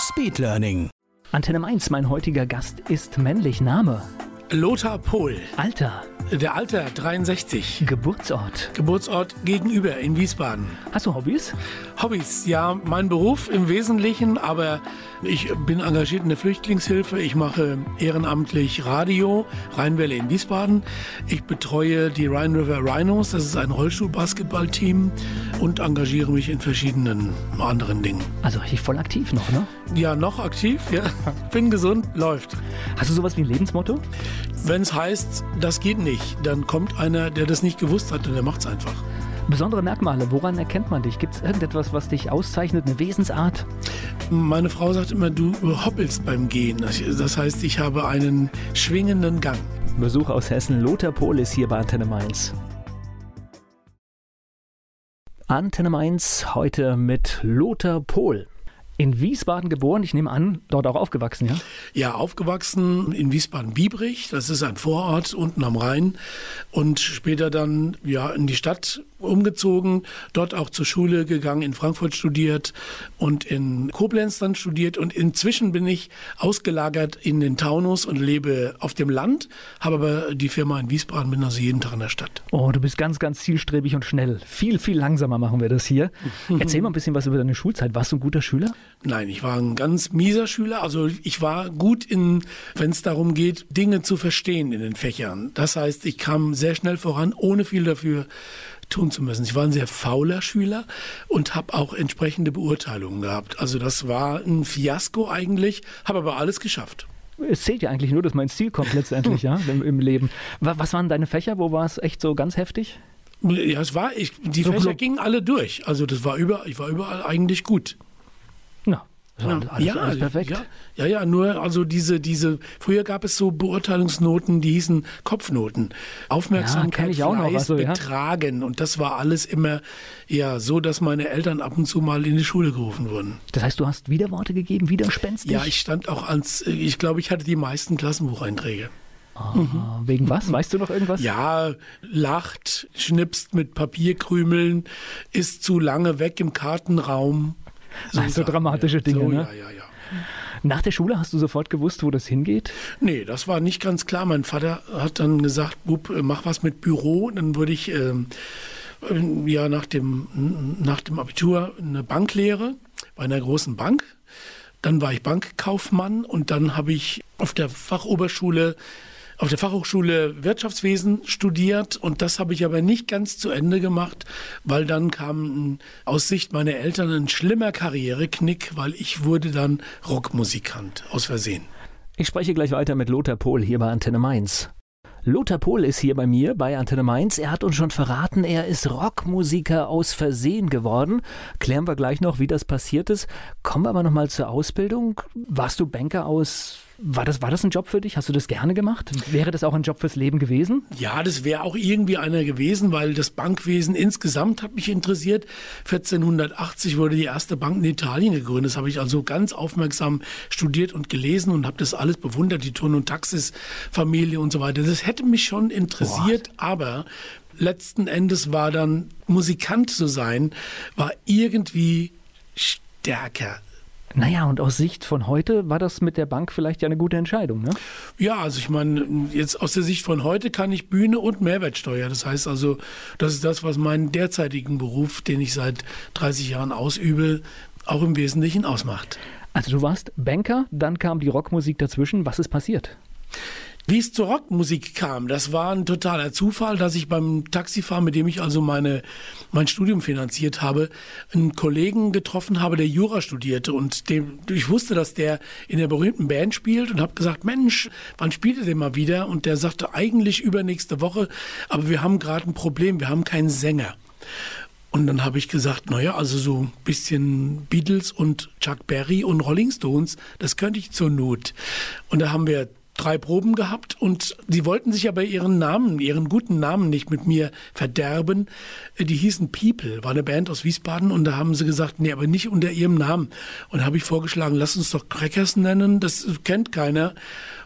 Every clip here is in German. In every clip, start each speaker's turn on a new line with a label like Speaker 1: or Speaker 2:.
Speaker 1: Speedlearning.
Speaker 2: Antenne 1, mein heutiger Gast ist männlich. Name,
Speaker 3: Lothar Pohl,
Speaker 2: Alter,
Speaker 3: der Alter 63,
Speaker 2: Geburtsort.
Speaker 3: Geburtsort gegenüber in Wiesbaden.
Speaker 2: Hast du Hobbys?
Speaker 3: Hobbys, ja, mein Beruf im Wesentlichen, aber ich bin engagiert in der Flüchtlingshilfe. Ich mache ehrenamtlich Radio, Rheinwelle in Wiesbaden. Ich betreue die Rhine River Rhinos, das ist ein Rollstuhlbasketballteam und engagiere mich in verschiedenen anderen Dingen.
Speaker 2: Also richtig voll aktiv noch, ne?
Speaker 3: Ja, noch aktiv, ja. Bin gesund, läuft.
Speaker 2: Hast du sowas wie ein Lebensmotto?
Speaker 3: Wenn es heißt, das geht nicht, dann kommt einer, der das nicht gewusst hat und der macht es einfach.
Speaker 2: Besondere Merkmale, woran erkennt man dich? Gibt es irgendetwas, was dich auszeichnet, eine Wesensart?
Speaker 3: Meine Frau sagt immer, du hoppelst beim Gehen. Das heißt, ich habe einen schwingenden Gang.
Speaker 2: Besuch aus Hessen, Lothar Pohl ist hier bei Antenne Mainz. Antenne Mainz heute mit Lothar Pohl. In Wiesbaden geboren, ich nehme an, dort auch aufgewachsen, ja?
Speaker 3: Ja, aufgewachsen in Wiesbaden-Biebrich, das ist ein Vorort unten am Rhein. Und später dann ja in die Stadt umgezogen, dort auch zur Schule gegangen, in Frankfurt studiert und in Koblenz dann studiert und inzwischen bin ich ausgelagert in den Taunus und lebe auf dem Land, habe aber die Firma in Wiesbaden, bin also jeden Tag in der Stadt.
Speaker 2: Oh, du bist ganz, ganz zielstrebig und schnell. Viel, viel langsamer machen wir das hier. Erzähl mal ein bisschen was über deine Schulzeit. Warst du ein guter Schüler?
Speaker 3: Nein, ich war ein ganz mieser Schüler. Also ich war gut in, wenn es darum geht, Dinge zu verstehen in den Fächern. Das heißt, ich kam sehr schnell voran, ohne viel dafür tun zu müssen. Ich war ein sehr fauler Schüler und habe auch entsprechende Beurteilungen gehabt. Also das war ein Fiasko eigentlich, habe aber alles geschafft.
Speaker 2: Es zählt ja eigentlich nur, dass man ins Ziel kommt letztendlich, ja, im, im Leben. Was waren deine Fächer? Wo war es echt so ganz heftig?
Speaker 3: Ja, es war, ich, die
Speaker 2: So
Speaker 3: Fächer gingen alle durch. Also das war über, ich war überall eigentlich gut.
Speaker 2: Na, alles, alles, alles perfekt.
Speaker 3: Ja, ja, ja, nur also diese, diese, früher gab es so Beurteilungsnoten, die hießen Kopfnoten.
Speaker 2: Ja,
Speaker 3: Aufmerksamkeit,
Speaker 2: noch,
Speaker 3: Fleiß,
Speaker 2: also, ja.
Speaker 3: Betragen. Und das war alles immer ja so, dass meine Eltern ab und zu mal in die Schule gerufen wurden.
Speaker 2: Das heißt, du hast Widerworte gegeben, widerspenstig?
Speaker 3: Ja, ich stand auch als, ich glaube, ich hatte die meisten Klassenbucheinträge.
Speaker 2: Ah, Wegen was? Weißt du noch irgendwas?
Speaker 3: Ja, lacht, schnipst mit Papierkrümeln, ist zu lange weg im Kartenraum.
Speaker 2: Also dramatische
Speaker 3: ja.
Speaker 2: Dinge,
Speaker 3: So,
Speaker 2: ne?
Speaker 3: Ja, ja, ja.
Speaker 2: Nach der Schule hast du sofort gewusst, wo das hingeht?
Speaker 3: Nee, das war nicht ganz klar. Mein Vater hat dann gesagt, Bub, äh, mach was mit Büro. Und dann wurde ich ähm, äh, ja nach dem, nach dem Abitur eine Banklehre bei einer großen Bank. Dann war ich Bankkaufmann und dann habe ich auf der Fachoberschule auf der Fachhochschule Wirtschaftswesen studiert und das habe ich aber nicht ganz zu Ende gemacht, weil dann kam aus Sicht meiner Eltern ein schlimmer Karriereknick, weil ich wurde dann Rockmusikant aus Versehen.
Speaker 2: Ich spreche gleich weiter mit Lothar Pohl hier bei Antenne Mainz. Lothar Pohl ist hier bei mir bei Antenne Mainz. Er hat uns schon verraten, er ist Rockmusiker aus Versehen geworden. Klären wir gleich noch, wie das passiert ist. Kommen wir aber nochmal zur Ausbildung. Warst du Banker aus. War das, war das ein Job für dich? Hast du das gerne gemacht? Wäre das auch ein Job fürs Leben gewesen?
Speaker 3: Ja, das wäre auch irgendwie einer gewesen, weil das Bankwesen insgesamt hat mich interessiert. 1480 wurde die erste Bank in Italien gegründet. Das habe ich also ganz aufmerksam studiert und gelesen und habe das alles bewundert, die Turn- und Taxis-Familie und so weiter. Das hätte mich schon interessiert, aber letzten Endes war dann Musikant zu sein, war irgendwie stärker.
Speaker 2: Naja, und aus Sicht von heute war das mit der Bank vielleicht ja eine gute Entscheidung, ne?
Speaker 3: Ja, also ich meine, jetzt aus der Sicht von heute kann ich Bühne und Mehrwertsteuer. Das heißt also, das ist das, was meinen derzeitigen Beruf, den ich seit 30 Jahren ausübe, auch im Wesentlichen ausmacht.
Speaker 2: Also du warst Banker, dann kam die Rockmusik dazwischen. Was ist passiert?
Speaker 3: Wie es zur Rockmusik kam, das war ein totaler Zufall, dass ich beim Taxifahren, mit dem ich also meine, mein Studium finanziert habe, einen Kollegen getroffen habe, der Jura studierte und dem, ich wusste, dass der in der berühmten Band spielt und habe gesagt, Mensch, wann spielt er denn mal wieder? Und der sagte, eigentlich übernächste Woche, aber wir haben gerade ein Problem, wir haben keinen Sänger. Und dann habe ich gesagt, naja, also so ein bisschen Beatles und Chuck Berry und Rolling Stones, das könnte ich zur Not. Und da haben wir drei Proben gehabt und sie wollten sich aber ihren Namen, ihren guten Namen nicht mit mir verderben. Die hießen People, war eine Band aus Wiesbaden und da haben sie gesagt, nee, aber nicht unter ihrem Namen. Und da habe ich vorgeschlagen, lass uns doch Crackers nennen, das kennt keiner.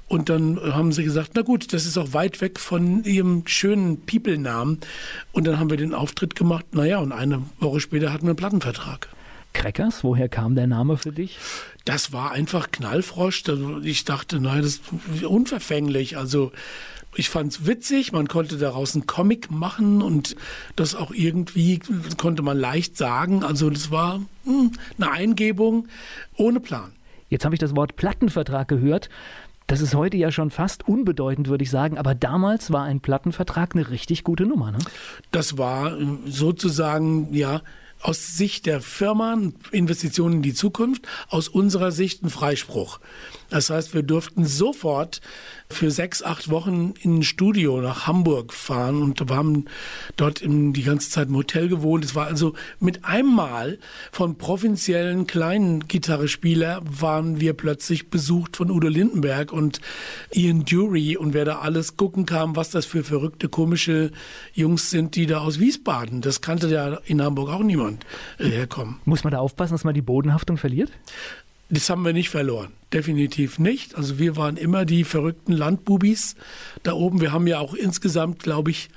Speaker 3: Und dann haben sie gesagt, na gut, das ist auch weit weg von ihrem schönen People-Namen. Und dann haben wir den Auftritt gemacht. Naja, und eine Woche später hatten wir einen Plattenvertrag.
Speaker 2: Crackers, woher kam der Name für dich?
Speaker 3: Das war einfach Knallfrosch. Ich dachte, nein, das ist unverfänglich. Also ich fand es witzig, man konnte daraus einen Comic machen und das auch irgendwie konnte man leicht sagen. Also das war hm, eine Eingebung ohne Plan.
Speaker 2: Jetzt habe ich das Wort Plattenvertrag gehört. Das ist heute ja schon fast unbedeutend, würde ich sagen, aber damals war ein Plattenvertrag eine richtig gute Nummer, ne?
Speaker 3: Das war sozusagen, ja, aus Sicht der Firma Investitionen in die Zukunft, aus unserer Sicht ein Freispruch. Das heißt, wir durften sofort für sechs, acht Wochen in ein Studio nach Hamburg fahren und wir haben dort die ganze Zeit im Hotel gewohnt. Es war also mit einmal von provinziellen kleinen Gitarrespieler waren wir plötzlich besucht von Udo Lindenberg und Ian Dury und wer da alles gucken kam, was das für verrückte, komische Jungs sind, die da aus Wiesbaden. Das kannte ja in Hamburg auch niemand äh, herkommen.
Speaker 2: Muss man da aufpassen, dass man die Bodenhaftung verliert?
Speaker 3: Das haben wir nicht verloren. Definitiv nicht. Also wir waren immer die verrückten Landbubis da oben. Wir haben ja auch insgesamt, glaube ich,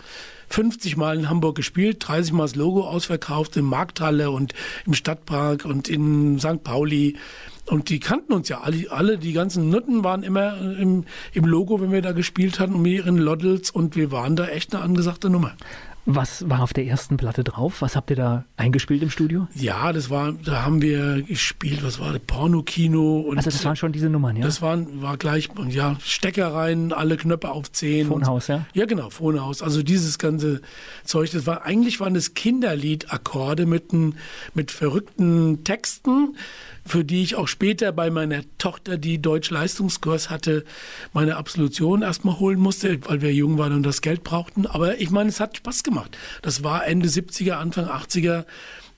Speaker 3: 50 Mal in Hamburg gespielt, 30 Mal das Logo ausverkauft, in Markthalle und im Stadtpark und in St. Pauli. Und die kannten uns ja alle, alle die ganzen Nutten waren immer im, im Logo, wenn wir da gespielt hatten, mit ihren Loddels und wir waren da echt eine angesagte Nummer.
Speaker 2: Was war auf der ersten Platte drauf? Was habt ihr da eingespielt im Studio?
Speaker 3: Ja, das war, da haben wir gespielt, was war das? Pornokino und.
Speaker 2: Also das waren schon diese Nummern, ja?
Speaker 3: Das waren, war gleich, ja, Stecker rein, alle Knöpfe auf 10.
Speaker 2: Phonehaus, ja?
Speaker 3: Ja, genau, Phonehaus. Also dieses ganze Zeug, das war, eigentlich waren das Kinderliedakkorde mit, mit verrückten Texten für die ich auch später bei meiner Tochter, die Deutsch-Leistungskurs hatte, meine Absolution erstmal holen musste, weil wir jung waren und das Geld brauchten. Aber ich meine, es hat Spaß gemacht. Das war Ende 70er, Anfang 80er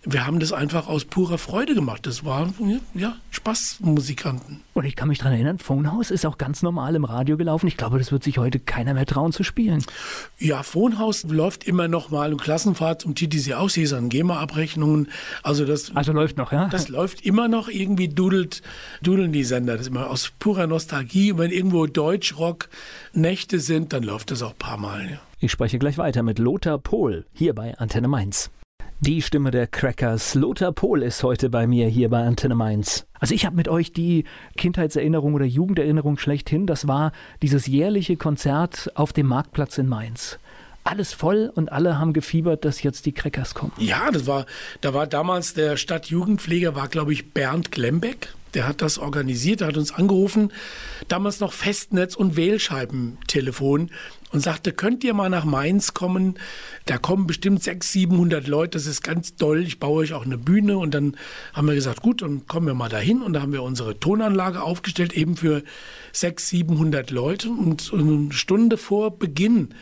Speaker 3: wir haben das einfach aus purer Freude gemacht. Das war ja Spaßmusikanten.
Speaker 2: Und ich kann mich daran erinnern, Phonehouse ist auch ganz normal im Radio gelaufen. Ich glaube, das wird sich heute keiner mehr trauen zu spielen.
Speaker 3: Ja, Phonehouse läuft immer noch mal im Klassenfahrt zum TTC Auslesern, GEMA-Abrechnungen. Also das.
Speaker 2: Also läuft noch, ja?
Speaker 3: Das läuft immer noch. Irgendwie dudelt, dudeln die Sender. Das ist immer aus purer Nostalgie. Und wenn irgendwo Deutschrock-Nächte sind, dann läuft das auch ein paar Mal. Ja.
Speaker 2: Ich spreche gleich weiter mit Lothar Pohl hier bei Antenne Mainz. Die Stimme der Crackers. Lothar Pohl ist heute bei mir hier bei Antenne Mainz. Also ich habe mit euch die Kindheitserinnerung oder Jugenderinnerung schlechthin. Das war dieses jährliche Konzert auf dem Marktplatz in Mainz alles voll und alle haben gefiebert, dass jetzt die Crackers kommen.
Speaker 3: Ja, das war, da war damals der Stadtjugendpfleger, war glaube ich Bernd Glembeck. Der hat das organisiert, der hat uns angerufen, damals noch Festnetz und Wählscheibentelefon und sagte, könnt ihr mal nach Mainz kommen? Da kommen bestimmt 600, 700 Leute, das ist ganz toll, ich baue euch auch eine Bühne. Und dann haben wir gesagt, gut, dann kommen wir mal dahin. Und da haben wir unsere Tonanlage aufgestellt, eben für 600, 700 Leute. Und eine Stunde vor Beginn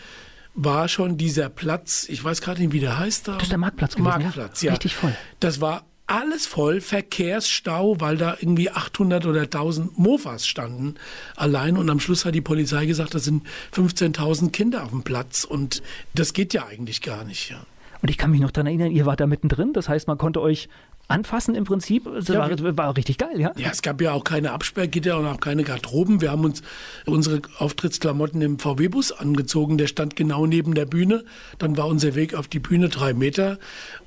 Speaker 3: war schon dieser Platz, ich weiß gerade nicht, wie der heißt da.
Speaker 2: Das ist der Marktplatz gewesen,
Speaker 3: Marktplatz, ja.
Speaker 2: ja. Richtig voll.
Speaker 3: Das war alles voll, Verkehrsstau, weil da irgendwie 800 oder 1000 Mofas standen allein. Und am Schluss hat die Polizei gesagt, da sind 15.000 Kinder auf dem Platz. Und das geht ja eigentlich gar nicht. Ja.
Speaker 2: Und ich kann mich noch daran erinnern, ihr wart da mittendrin. Das heißt, man konnte euch anfassen im Prinzip. Das ja, war, war, richtig geil, ja?
Speaker 3: Ja, es gab ja auch keine Absperrgitter und auch keine Garderoben. Wir haben uns unsere Auftrittsklamotten im VW-Bus angezogen. Der stand genau neben der Bühne. Dann war unser Weg auf die Bühne drei Meter.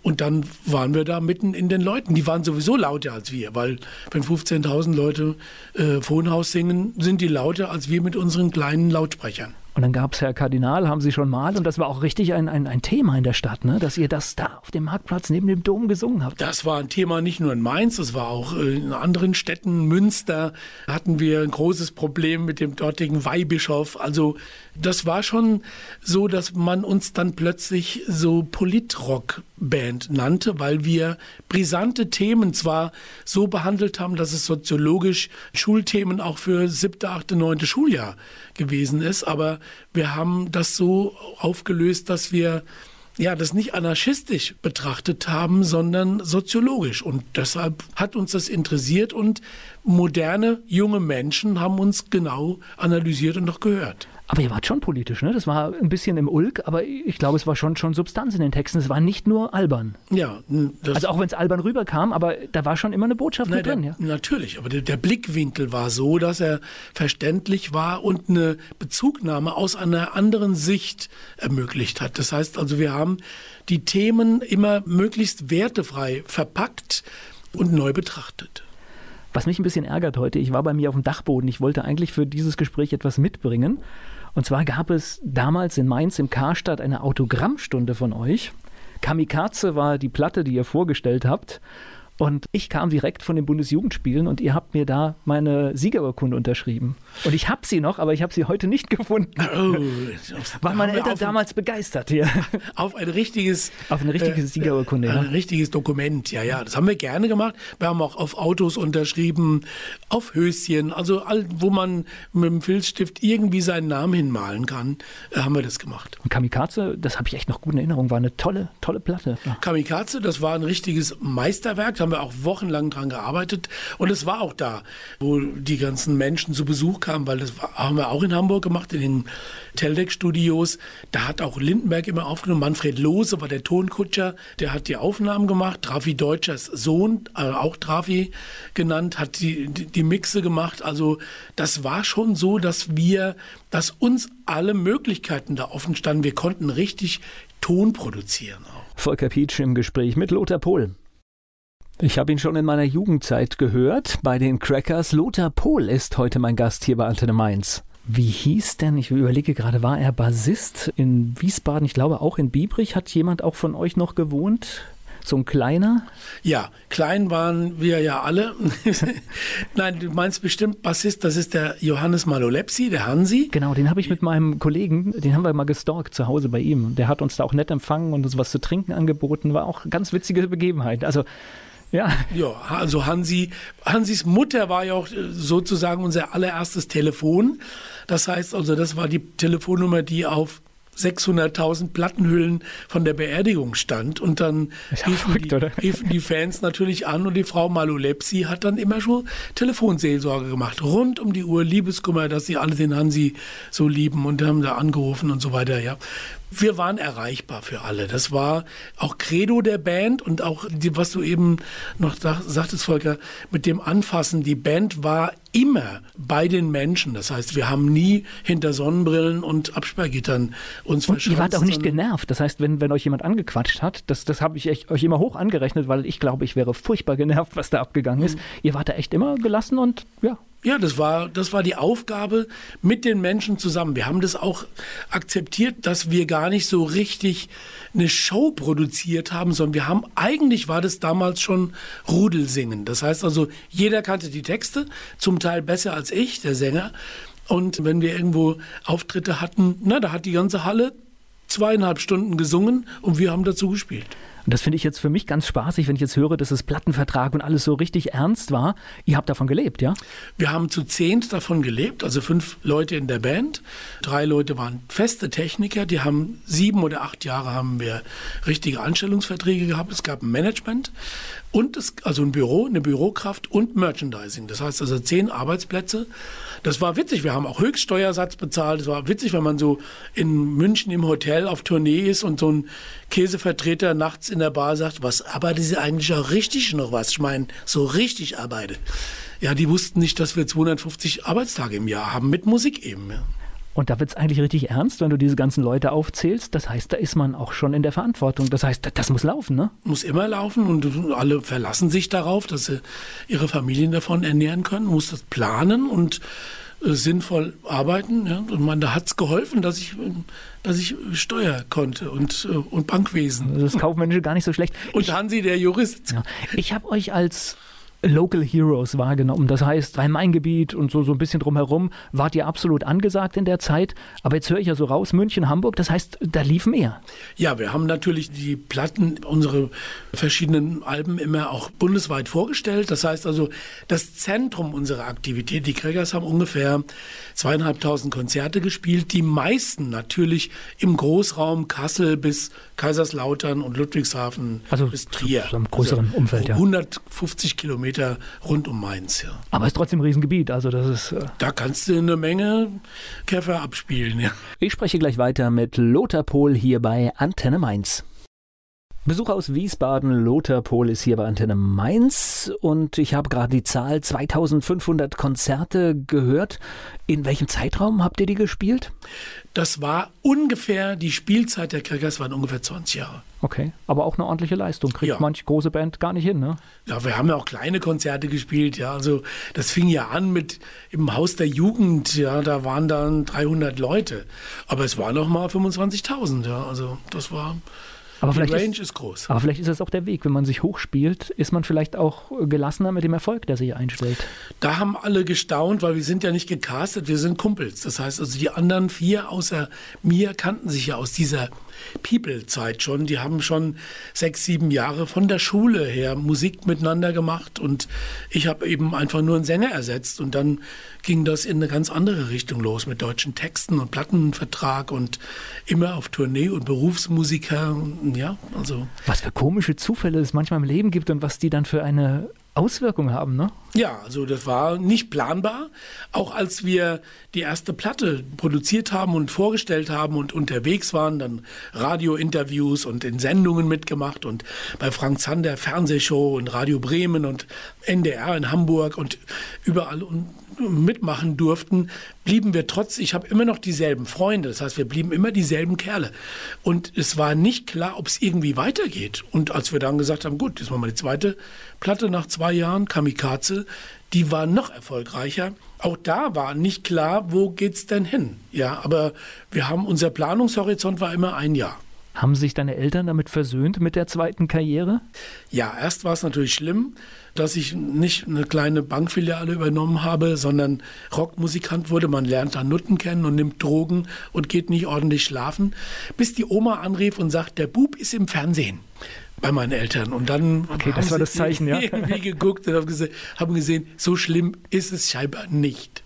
Speaker 3: Und dann waren wir da mitten in den Leuten. Die waren sowieso lauter als wir, weil wenn 15.000 Leute äh, Wohnhaus singen, sind die lauter als wir mit unseren kleinen Lautsprechern.
Speaker 2: Und dann gab es Herr Kardinal, haben Sie schon mal, und das war auch richtig ein, ein, ein Thema in der Stadt, ne? dass ihr das da auf dem Marktplatz neben dem Dom gesungen habt.
Speaker 3: Das war ein Thema nicht nur in Mainz, das war auch äh, in anderen Städten. Münster hatten wir ein großes Problem mit dem dortigen Weihbischof. Also das war schon so, dass man uns dann plötzlich so Politrock-Band nannte, weil wir brisante Themen zwar so behandelt haben, dass es soziologisch Schulthemen auch für siebte, achte, neunte Schuljahr gewesen ist, aber wir haben das so aufgelöst, dass wir ja, das nicht anarchistisch betrachtet haben, sondern soziologisch. Und deshalb hat uns das interessiert und moderne junge Menschen haben uns genau analysiert und auch gehört.
Speaker 2: Aber ihr wart schon politisch, ne? Das war ein bisschen im Ulk, aber ich glaube, es war schon, schon Substanz in den Texten. Es war nicht nur albern.
Speaker 3: Ja.
Speaker 2: also auch wenn es albern rüberkam, aber da war schon immer eine Botschaft
Speaker 3: Nein,
Speaker 2: drin.
Speaker 3: Der,
Speaker 2: ja?
Speaker 3: Natürlich, aber der, der, Blickwinkel war so, dass er verständlich war und eine Bezugnahme aus einer anderen Sicht ermöglicht hat. Das heißt also, wir haben die Themen immer möglichst wertefrei verpackt und neu betrachtet.
Speaker 2: Was mich ein bisschen ärgert heute, ich war bei mir auf dem Dachboden. Ich wollte eigentlich für dieses Gespräch etwas mitbringen. Und zwar gab es damals in Mainz im Karstadt eine Autogrammstunde von euch. Kamikaze war die Platte, die ihr vorgestellt habt. Und ich kam direkt von den Bundesjugendspielen und ihr habt mir da meine Siegerurkunde unterschrieben. Und ich habe sie noch, aber ich habe sie heute nicht gefunden. Oh, Waren meine Eltern damals begeistert hier.
Speaker 3: Auf ein richtiges
Speaker 2: Auf eine richtige äh, Siegerurkunde.
Speaker 3: Ein ja. richtiges Dokument, ja, ja. Das haben wir gerne gemacht. Wir haben auch auf Autos unterschrieben, auf Höschen, also all, wo man mit dem Filzstift irgendwie seinen Namen hinmalen kann, äh, haben wir das gemacht.
Speaker 2: Und Kamikaze, das habe ich echt noch gut in Erinnerung, war eine tolle, tolle Platte.
Speaker 3: Ja. Kamikaze, das war ein richtiges Meisterwerk. Da haben wir auch wochenlang dran gearbeitet. Und es war auch da, wo die ganzen Menschen zu Besuch kamen, weil das haben wir auch in Hamburg gemacht, in den Teldeck-Studios. Da hat auch Lindenberg immer aufgenommen. Manfred Lohse war der Tonkutscher, der hat die Aufnahmen gemacht. Trafi Deutschers Sohn, äh, auch Trafi genannt, hat die, die, die Mixe gemacht. Also das war schon so, dass wir, dass uns alle Möglichkeiten da offen standen. Wir konnten richtig Ton produzieren auch.
Speaker 2: Volker Pietsch im Gespräch mit Lothar Pohl. Ich habe ihn schon in meiner Jugendzeit gehört bei den Crackers. Lothar Pohl ist heute mein Gast hier bei Antenne Mainz. Wie hieß denn, ich überlege gerade, war er Bassist in Wiesbaden? Ich glaube auch in Biebrich. Hat jemand auch von euch noch gewohnt? So ein kleiner?
Speaker 3: Ja, klein waren wir ja alle. Nein, du meinst bestimmt Bassist, das ist der Johannes Malolepsi, der Hansi.
Speaker 2: Genau, den habe ich mit meinem Kollegen, den haben wir mal gestalkt zu Hause bei ihm. Der hat uns da auch nett empfangen und uns was zu trinken angeboten. War auch eine ganz witzige Begebenheit. Also
Speaker 3: ja. Ja, also Hansi, Hansis Mutter war ja auch äh, sozusagen unser allererstes Telefon. Das heißt also, das war die Telefonnummer, die auf 600.000 Plattenhüllen von der Beerdigung stand. Und dann
Speaker 2: riefen, verrückt,
Speaker 3: die, riefen, die, Fans natürlich an und die Frau Malulepsi hat dann immer schon Telefonseelsorge gemacht. Rund um die Uhr Liebeskummer, dass sie alle den Hansi so lieben und haben da angerufen und so weiter. Ja, wir waren erreichbar für alle. Das war auch Credo der Band und auch, die, was du eben noch sagtest, Volker, mit dem Anfassen. Die Band war immer bei den Menschen. Das heißt, wir haben nie hinter Sonnenbrillen und Absperrgittern uns
Speaker 2: und Ihr wart auch nicht genervt. Das heißt, wenn, wenn euch jemand angequatscht hat, das, das habe ich euch immer hoch angerechnet, weil ich glaube, ich wäre furchtbar genervt, was da abgegangen ist. Mhm. Ihr wart da echt immer gelassen und ja,
Speaker 3: ja, das war, das war die Aufgabe mit den Menschen zusammen. Wir haben das auch akzeptiert, dass wir gar nicht so richtig eine Show produziert haben, sondern wir haben, eigentlich war das damals schon Rudelsingen. Das heißt also, jeder kannte die Texte, zum Teil besser als ich, der Sänger. Und wenn wir irgendwo Auftritte hatten, na, da hat die ganze Halle zweieinhalb Stunden gesungen und wir haben dazu gespielt.
Speaker 2: Und das finde ich jetzt für mich ganz spaßig, wenn ich jetzt höre, dass es Plattenvertrag und alles so richtig ernst war. Ihr habt davon gelebt, ja?
Speaker 3: Wir haben zu zehnt davon gelebt, also fünf Leute in der Band. Drei Leute waren feste Techniker, die haben sieben oder acht Jahre haben wir richtige Anstellungsverträge gehabt. Es gab ein Management und es, also ein Büro, eine Bürokraft und Merchandising. Das heißt also zehn Arbeitsplätze. Das war witzig. Wir haben auch Höchststeuersatz bezahlt. Es war witzig, wenn man so in München im Hotel auf Tournee ist und so ein Käsevertreter nachts in der Bar sagt, was arbeitet sie eigentlich auch richtig noch was? Ich meine, so richtig arbeite. Ja, die wussten nicht, dass wir 250 Arbeitstage im Jahr haben mit Musik eben. Ja.
Speaker 2: Und da wird es eigentlich richtig ernst, wenn du diese ganzen Leute aufzählst. Das heißt, da ist man auch schon in der Verantwortung. Das heißt, das muss laufen, ne?
Speaker 3: Muss immer laufen und alle verlassen sich darauf, dass sie ihre Familien davon ernähren können. Muss das planen und äh, sinnvoll arbeiten. Ja? Und man, da hat es geholfen, dass ich, dass ich Steuer konnte und, äh, und Bankwesen.
Speaker 2: Das Kaufmännische gar nicht so schlecht.
Speaker 3: Und ich, Hansi, der Jurist.
Speaker 2: Ja. Ich habe euch als Local Heroes wahrgenommen. Das heißt, Rhein-Main-Gebiet und so, so ein bisschen drumherum wart ihr absolut angesagt in der Zeit. Aber jetzt höre ich ja so raus, München, Hamburg, das heißt, da lief mehr.
Speaker 3: Ja, wir haben natürlich die Platten, unsere verschiedenen Alben immer auch bundesweit vorgestellt. Das heißt also, das Zentrum unserer Aktivität, die Kriegers haben ungefähr zweieinhalbtausend Konzerte gespielt. Die meisten natürlich im Großraum Kassel bis Kaiserslautern und Ludwigshafen
Speaker 2: also
Speaker 3: bis Trier.
Speaker 2: So einem größeren also Umfeld, ja.
Speaker 3: 150 Kilometer rund um Mainz, ja.
Speaker 2: Aber es ist trotzdem ein Riesengebiet, also das ist... Äh
Speaker 3: da kannst du eine Menge Käfer abspielen, ja.
Speaker 2: Ich spreche gleich weiter mit Lothar Pohl hier bei Antenne Mainz. Besucher aus Wiesbaden, Lothar Pohl ist hier bei Antenne Mainz und ich habe gerade die Zahl 2500 Konzerte gehört. In welchem Zeitraum habt ihr die gespielt?
Speaker 3: Das war ungefähr, die Spielzeit der Kriegers waren ungefähr 20 Jahre.
Speaker 2: Okay, aber auch eine ordentliche Leistung. Kriegt
Speaker 3: Ja.
Speaker 2: manch große Band gar nicht hin, ne?
Speaker 3: Ja, wir haben ja auch kleine Konzerte gespielt, ja. Also das fing ja an mit im Haus der Jugend, ja, da waren dann 300 Leute. Aber es waren noch mal 25.000, ja. Also das war,
Speaker 2: Aber
Speaker 3: die Range
Speaker 2: ist,
Speaker 3: ist, groß.
Speaker 2: aber vielleicht ist das auch der Weg. Wenn man sich hochspielt, ist man vielleicht auch gelassener mit dem Erfolg, der sich einstellt.
Speaker 3: Da haben alle gestaunt, weil wir sind ja nicht gecastet, wir sind Kumpels. Das heißt also, die anderen vier außer mir kannten sich ja aus dieser People-Zeit schon. Die haben schon sechs, sieben Jahre von der Schule her Musik miteinander gemacht und ich habe eben einfach nur einen Sänger ersetzt und dann ging das in eine ganz andere Richtung los mit deutschen Texten und Plattenvertrag und immer auf Tournee und Berufsmusiker. Und Ja, also
Speaker 2: Was für komische Zufälle es manchmal im Leben gibt und was die dann für eine Auswirkung haben, ne?
Speaker 3: Ja, also das war nicht planbar. Auch als wir die erste Platte produziert haben und vorgestellt haben und unterwegs waren, dann Radiointerviews und in Sendungen mitgemacht und bei Frank Zander Fernsehshow und Radio Bremen und NDR in Hamburg und überall und mitmachen durften, blieben wir trotz, ich habe immer noch dieselben Freunde, das heißt, wir blieben immer dieselben Kerle. Und es war nicht klar, ob es irgendwie weitergeht. Und als wir dann gesagt haben, gut, jetzt machen wir die zweite Platte nach zwei Jahren, Kamikaze, die war noch erfolgreicher. Auch da war nicht klar, wo geht's denn hin? Ja, aber wir haben, unser Planungshorizont war immer ein Jahr.
Speaker 2: Haben sich deine Eltern damit versöhnt mit der zweiten Karriere?
Speaker 3: Ja, erst war es natürlich schlimm, dass ich nicht eine kleine Bankfiliale übernommen habe, sondern Rockmusikant wurde. Man lernt da Nutten kennen und nimmt Drogen und geht nicht ordentlich schlafen, bis die Oma anrief und sagt, der Bub ist im Fernsehen bei meinen Eltern. Und dann
Speaker 2: Okay,
Speaker 3: haben
Speaker 2: das war
Speaker 3: sie
Speaker 2: das Zeichen, ja.
Speaker 3: irgendwie geguckt und haben gesehen, haben gesehen, so schlimm ist es scheinbar nicht.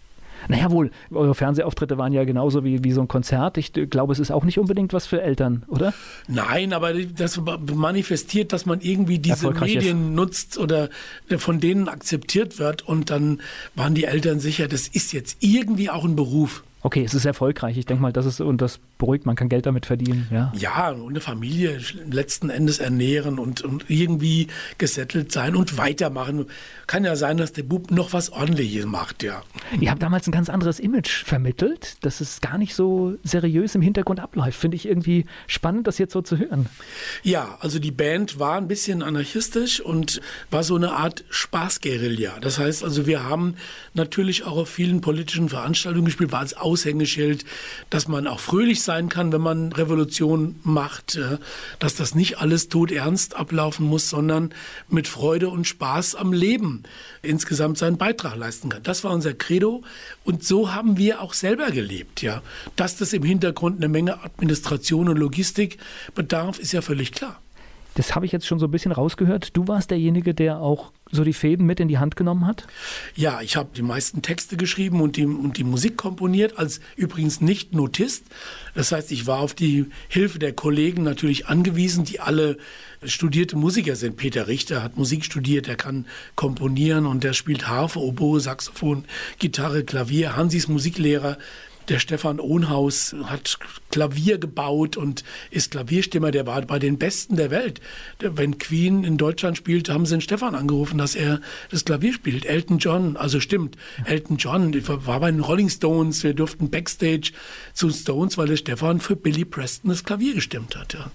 Speaker 2: Naja, wohl, eure Fernsehauftritte waren ja genauso wie, wie so ein Konzert. Ich äh, glaube, es ist auch nicht unbedingt was für Eltern, oder?
Speaker 3: Nein, aber das manifestiert, dass man irgendwie diese Medien nutzt oder von denen akzeptiert wird und dann waren die Eltern sicher, das ist jetzt irgendwie auch ein Beruf.
Speaker 2: Okay, es ist erfolgreich. Ich denke mal, das ist und das beruhigt, man kann Geld damit verdienen, ja.
Speaker 3: Ja, und eine Familie letzten Endes ernähren und, und irgendwie gesettelt sein und weitermachen. Kann ja sein, dass der Bub noch was ordentliches macht, ja.
Speaker 2: Ihr habt damals ein ganz anderes Image vermittelt, dass es gar nicht so seriös im Hintergrund abläuft. Finde ich irgendwie spannend, das jetzt so zu hören.
Speaker 3: Ja, also die Band war ein bisschen anarchistisch und war so eine Art Spaßguerilla. Das heißt also, wir haben natürlich auch auf vielen politischen Veranstaltungen gespielt, war als Aushängeschild, dass man auch fröhlich sein kann, wenn man Revolution macht, äh, dass das nicht alles todernst ablaufen muss, sondern mit Freude und Spaß am Leben insgesamt seinen Beitrag leisten kann. Das war unser Credo und so haben wir auch selber gelebt, ja. Dass das im Hintergrund eine Menge Administration und Logistik bedarf, ist ja völlig klar.
Speaker 2: Das habe ich jetzt schon so ein bisschen rausgehört. Du warst derjenige, der auch so die Fäden mit in die Hand genommen hat?
Speaker 3: Ja, ich habe die meisten Texte geschrieben und die, und die Musik komponiert, als übrigens nicht Notist. Das heißt, ich war auf die Hilfe der Kollegen natürlich angewiesen, die alle studierte Musiker sind. Peter Richter hat Musik studiert, er kann komponieren und der spielt Harfe, Oboe, Saxophon, Gitarre, Klavier. Hansi ist Musiklehrer. Der Stefan Ohnhaus hat Klavier gebaut und ist Klavierstimmer. Der war bei den Besten der Welt. Wenn Queen in Deutschland spielt, haben sie den Stefan angerufen, dass er das Klavier spielt. Elton John, also stimmt. Elton John war bei den Rolling Stones. Wir durften Backstage zu Stones, weil der Stefan für Billy Preston das Klavier gestimmt hat. Ja.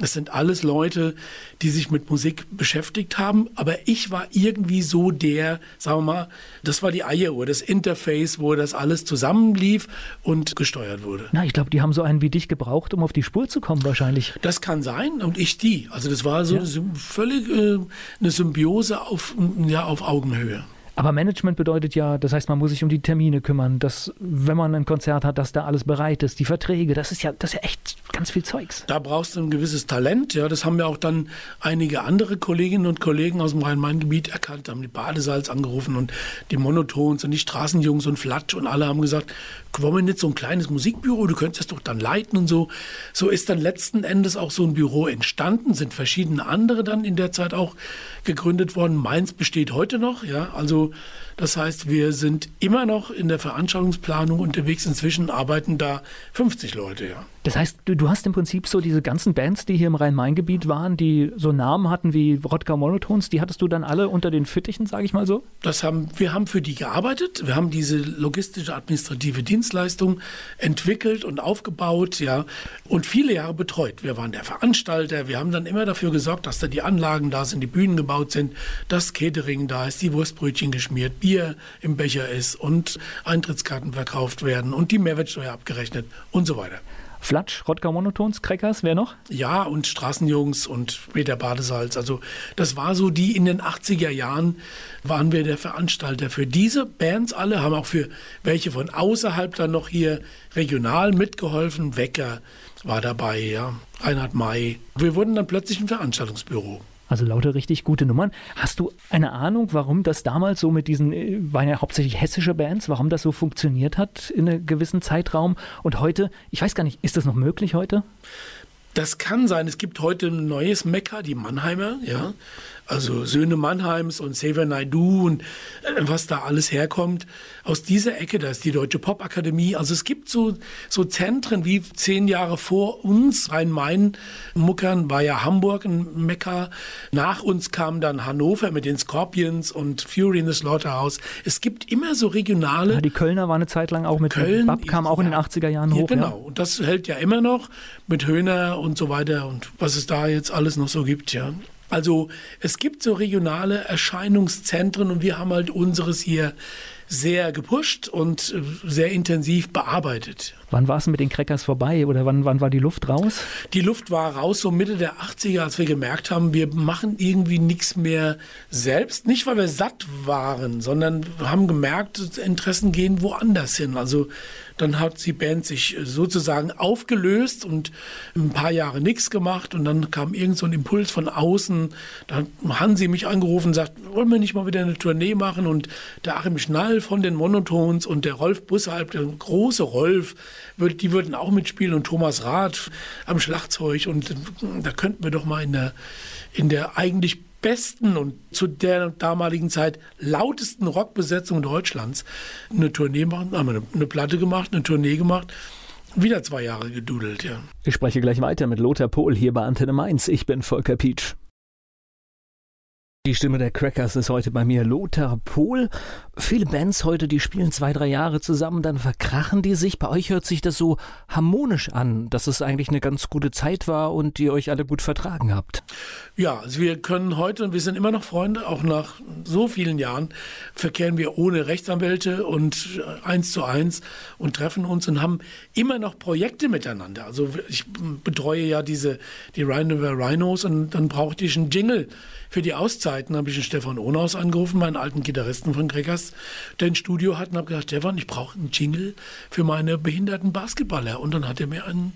Speaker 3: Das sind alles Leute, die sich mit Musik beschäftigt haben. Aber ich war irgendwie so der, sagen wir mal, das war die Eieruhr, das Interface, wo das alles zusammenlief und gesteuert wurde.
Speaker 2: Na, ich glaube, die haben so einen wie dich gebraucht, um auf die Spur zu kommen wahrscheinlich.
Speaker 3: Das kann sein und ich die. Also das war so ja. völlig äh, eine Symbiose auf, ja, auf Augenhöhe.
Speaker 2: Aber Management bedeutet ja, das heißt, man muss sich um die Termine kümmern, dass, wenn man ein Konzert hat, dass da alles bereit ist, die Verträge, das ist ja, das ist ja echt ganz viel Zeugs.
Speaker 3: Da brauchst du ein gewisses Talent, ja. Das haben ja auch dann einige andere Kolleginnen und Kollegen aus dem Rhein-Main-Gebiet erkannt, haben die Badesalz angerufen und die Monotons und die Straßenjungs und Flatsch und alle haben gesagt, wollen wir nicht so ein kleines Musikbüro, du könntest das doch dann leiten und so. So ist dann letzten Endes auch so ein Büro entstanden, sind verschiedene andere dann in der Zeit auch gegründet worden. Mainz besteht heute noch, ja. Also das heißt, wir sind immer noch in der Veranstaltungsplanung unterwegs. Inzwischen arbeiten da 50 Leute, ja.
Speaker 2: Das heißt, du, du hast im Prinzip so diese ganzen Bands, die hier im Rhein-Main-Gebiet waren, die so Namen hatten wie Rodka Monotons, die hattest du dann alle unter den Fittichen, sage ich mal so?
Speaker 3: Das haben, wir haben für die gearbeitet. Wir haben diese logistische administrative Dienstleistung entwickelt und aufgebaut, ja, und viele Jahre betreut. Wir waren der Veranstalter. Wir haben dann immer dafür gesorgt, dass da die Anlagen da sind, die Bühnen gebaut sind, das Catering da ist, die Wurstbrötchen geschmiert, Bier im Becher ist und Eintrittskarten verkauft werden und die Mehrwertsteuer abgerechnet und so weiter.
Speaker 2: Flatsch, Rodka Monotons, Crackers, wer noch?
Speaker 3: Ja, und Straßenjungs und später Badesalz. Also das war so die in den 80er Jahren waren wir der Veranstalter für diese Bands alle, haben auch für welche von außerhalb dann noch hier regional mitgeholfen. Wecker war dabei, ja, Reinhard May. Wir wurden dann plötzlich ein Veranstaltungsbüro.
Speaker 2: Also lauter richtig gute Nummern. Hast du eine Ahnung, warum das damals so mit diesen, äh, waren ja hauptsächlich hessische Bands, warum das so funktioniert hat in einem gewissen Zeitraum? Und heute, ich weiß gar nicht, ist das noch möglich heute?
Speaker 3: Das kann sein. Es gibt heute ein neues Mekka, die Mannheimer, ja. Also Söhne Mannheims und Xavier Naidu und äh, was da alles herkommt. Aus dieser Ecke, da ist die Deutsche Popakademie. Also es gibt so, so Zentren wie zehn Jahre vor uns. Rhein-Main-Muckern war ja Hamburg ein Mekka. Nach uns kam dann Hannover mit den Scorpions und Fury in the Slaughterhouse. Es gibt immer so regionale.
Speaker 2: Ja, die Kölner waren eine Zeit lang auch mit
Speaker 3: Köln.
Speaker 2: Bab kam auch ja, in den 80er Jahren hoch.
Speaker 3: Ja, genau. Und das hält ja immer noch mit Höhner und so weiter und was es da jetzt alles noch so gibt, ja. Also es gibt so regionale Erscheinungszentren und wir haben halt unseres hier sehr gepusht und äh, sehr intensiv bearbeitet.
Speaker 2: Wann war es mit den Crackers vorbei oder wann, wann war die Luft raus?
Speaker 3: Die Luft war raus so Mitte der 80er, als wir gemerkt haben, wir machen irgendwie nichts mehr selbst. Nicht, weil wir satt waren, sondern haben gemerkt, Interessen gehen woanders hin. Also dann hat die Band sich sozusagen aufgelöst und ein paar Jahre nichts gemacht. Und dann kam irgend so ein Impuls von außen. Da hat Hansi mich angerufen und sagt, wollen wir nicht mal wieder eine Tournee machen? Und der Achim Schnall von den Monotons und der Rolf Bussalp, der große Rolf, die würden auch mitspielen und Thomas Rath am Schlagzeug. Und da könnten wir doch mal in der, in der eigentlich besten und zu der damaligen Zeit lautesten Rockbesetzung Deutschlands eine Tournee machen, haben eine, eine Platte gemacht, eine Tournee gemacht. Wieder zwei Jahre gedudelt, ja.
Speaker 2: Ich spreche gleich weiter mit Lothar Pohl hier bei Antenne Mainz. Ich bin Volker Pietsch. Die Stimme der Crackers ist heute bei mir Lothar Pohl. Viele Bands heute, die spielen zwei, drei Jahre zusammen, dann verkrachen die sich. Bei euch hört sich das so harmonisch an, dass es eigentlich eine ganz gute Zeit war und ihr euch alle gut vertragen habt.
Speaker 3: Ja, also wir können heute, wir sind immer noch Freunde, auch nach so vielen Jahren verkehren wir ohne Rechtsanwälte und eins zu eins und treffen uns und haben immer noch Projekte miteinander. Also ich betreue ja diese, die Rhino Rhinos und dann brauchte ich einen Jingle für die Auszeiten habe ich den Stefan Ohnaus angerufen, meinen alten Gitarristen von Gregers, der ein Studio hat und habe gesagt, Stefan, ich brauche einen Jingle für meine behinderten Basketballer. Und dann hat er mir einen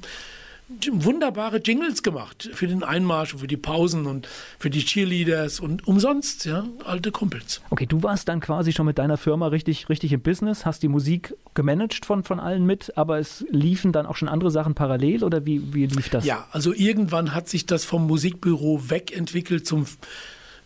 Speaker 3: wunderbare Jingles gemacht für den Einmarsch, für die Pausen und für die Cheerleaders und umsonst, ja, alte Kumpels.
Speaker 2: Okay, du warst dann quasi schon mit deiner Firma richtig, richtig im Business, hast die Musik gemanagt von, von allen mit, aber es liefen dann auch schon andere Sachen parallel oder wie, wie lief das?
Speaker 3: Ja, also irgendwann hat sich das vom Musikbüro wegentwickelt zum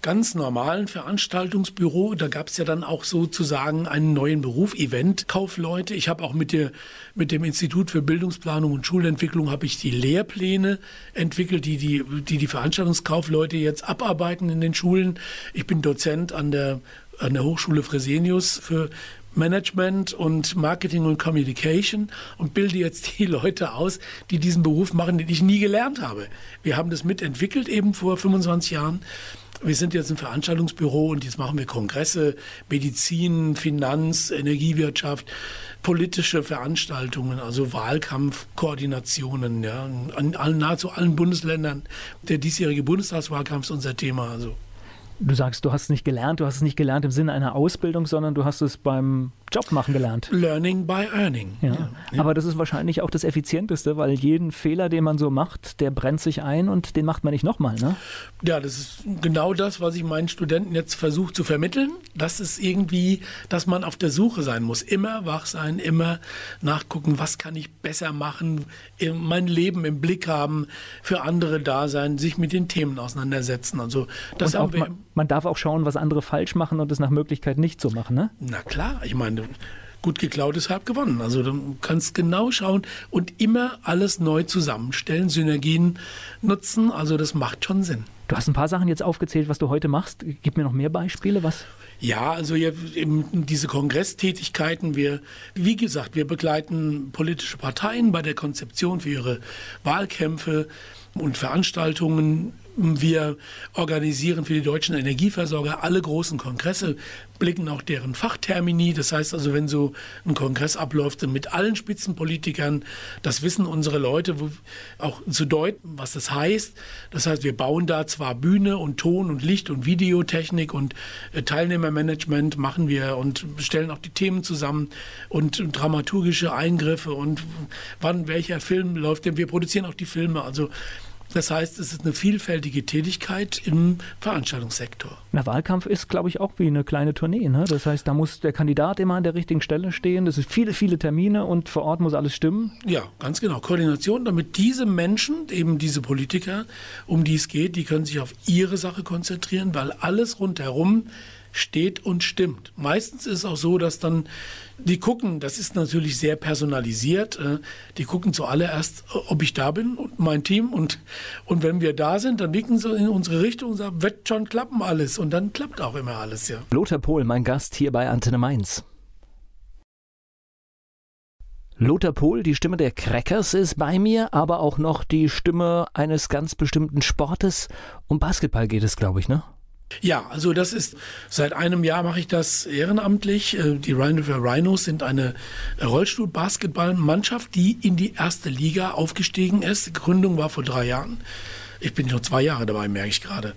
Speaker 3: ganz normalen Veranstaltungsbüro. Da gab es ja dann auch sozusagen einen neuen Beruf, Eventkaufleute. Ich habe auch mit, der, mit dem Institut für Bildungsplanung und Schulentwicklung ich die Lehrpläne entwickelt, die die, die die Veranstaltungskaufleute jetzt abarbeiten in den Schulen. Ich bin Dozent an der, an der Hochschule Fresenius für Management und Marketing und Communication und bilde jetzt die Leute aus, die diesen Beruf machen, den ich nie gelernt habe. Wir haben das mitentwickelt eben vor 25 Jahren wir sind jetzt ein Veranstaltungsbüro und jetzt machen wir Kongresse, Medizin, Finanz, Energiewirtschaft, politische Veranstaltungen, also Wahlkampfkoordinationen, ja, an nahezu allen Bundesländern. Der diesjährige Bundestagswahlkampf ist unser Thema. Also
Speaker 2: Du sagst, du hast es nicht gelernt, du hast es nicht gelernt im Sinne einer Ausbildung, sondern du hast es beim Job machen gelernt.
Speaker 3: Learning by earning.
Speaker 2: Ja. Ja, ja. Aber das ist wahrscheinlich auch das Effizienteste, weil jeden Fehler, den man so macht, der brennt sich ein und den macht man nicht nochmal. Ne?
Speaker 3: Ja, das ist genau das, was ich meinen Studenten jetzt versuche zu vermitteln. Das ist irgendwie, dass man auf der Suche sein muss. Immer wach sein, immer nachgucken, was kann ich besser machen, mein Leben im Blick haben, für andere da sein, sich mit den Themen auseinandersetzen. Also das
Speaker 2: und haben wir. Man, darf auch schauen, was andere falsch machen und es nach Möglichkeit nicht so machen, ne?
Speaker 3: Na klar, ich meine, gut geklaut ist halb gewonnen. Also du kannst genau schauen und immer alles neu zusammenstellen, Synergien nutzen. Also das macht schon Sinn.
Speaker 2: Du hast ein paar Sachen jetzt aufgezählt, was du heute machst. Gib mir noch mehr Beispiele, was?
Speaker 3: Ja, also diese Kongresstätigkeiten. Wir, wie gesagt, wir begleiten politische Parteien bei der Konzeption für ihre Wahlkämpfe und Veranstaltungen wir organisieren für die deutschen Energieversorger alle großen Kongresse, blicken auch deren Fachtermini. Das heißt also, wenn so ein Kongress abläuft mit allen Spitzenpolitikern, das wissen unsere Leute auch zu deuten, was das heißt. Das heißt, wir bauen da zwar Bühne und Ton und Licht und Videotechnik und äh, Teilnehmermanagement machen wir und stellen auch die Themen zusammen und dramaturgische Eingriffe und wann welcher Film läuft, denn wir produzieren auch die Filme. Also das heißt, es ist eine vielfältige Tätigkeit im Veranstaltungssektor.
Speaker 2: Der Wahlkampf ist, glaube ich, auch wie eine kleine Tournee. Ne? Das heißt, da muss der Kandidat immer an der richtigen Stelle stehen. Das sind viele, viele Termine und vor Ort muss alles stimmen.
Speaker 3: Ja, ganz genau. Koordination, damit diese Menschen, eben diese Politiker, um die es geht, die können sich auf ihre Sache konzentrieren, weil alles rundherum steht und stimmt. Meistens ist es auch so, dass dann die gucken, das ist natürlich sehr personalisiert, äh, die gucken zuallererst, ob ich da bin und mein Team und, und wenn wir da sind, dann wicken sie in unsere Richtung und sagen, wird schon klappen alles und dann klappt auch immer alles, ja.
Speaker 2: Lothar Pohl, mein Gast hier bei Antenne Mainz. Lothar Pohl, die Stimme der Crackers ist bei mir, aber auch noch die Stimme eines ganz bestimmten Sportes. Um Basketball geht es, glaube ich, ne?
Speaker 3: Ja, also das ist, seit einem Jahr mache ich das ehrenamtlich. Äh, die Rhino River Rhinos sind eine Rollstuhl-Basketball-Mannschaft, die in die erste Liga aufgestiegen ist. Die Gründung war vor drei Jahren. Ich bin schon zwei Jahre dabei, merke ich gerade.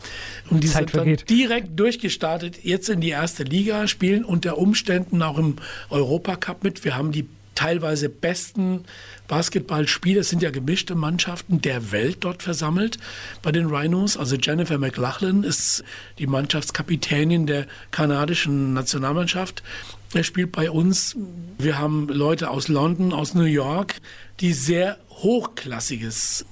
Speaker 3: Und die Zeit sind dann vergeht. direkt durchgestartet, jetzt in die erste Liga, spielen unter Umständen auch im Europacup mit. Wir haben die teilweise besten Basketballspieler, es sind ja gemischte Mannschaften der Welt dort versammelt bei den Rhinos. Also Jennifer McLachlan ist die Mannschaftskapitänin der kanadischen Nationalmannschaft. Er spielt bei uns. Wir haben Leute aus London, aus New York, die sehr hochklassiges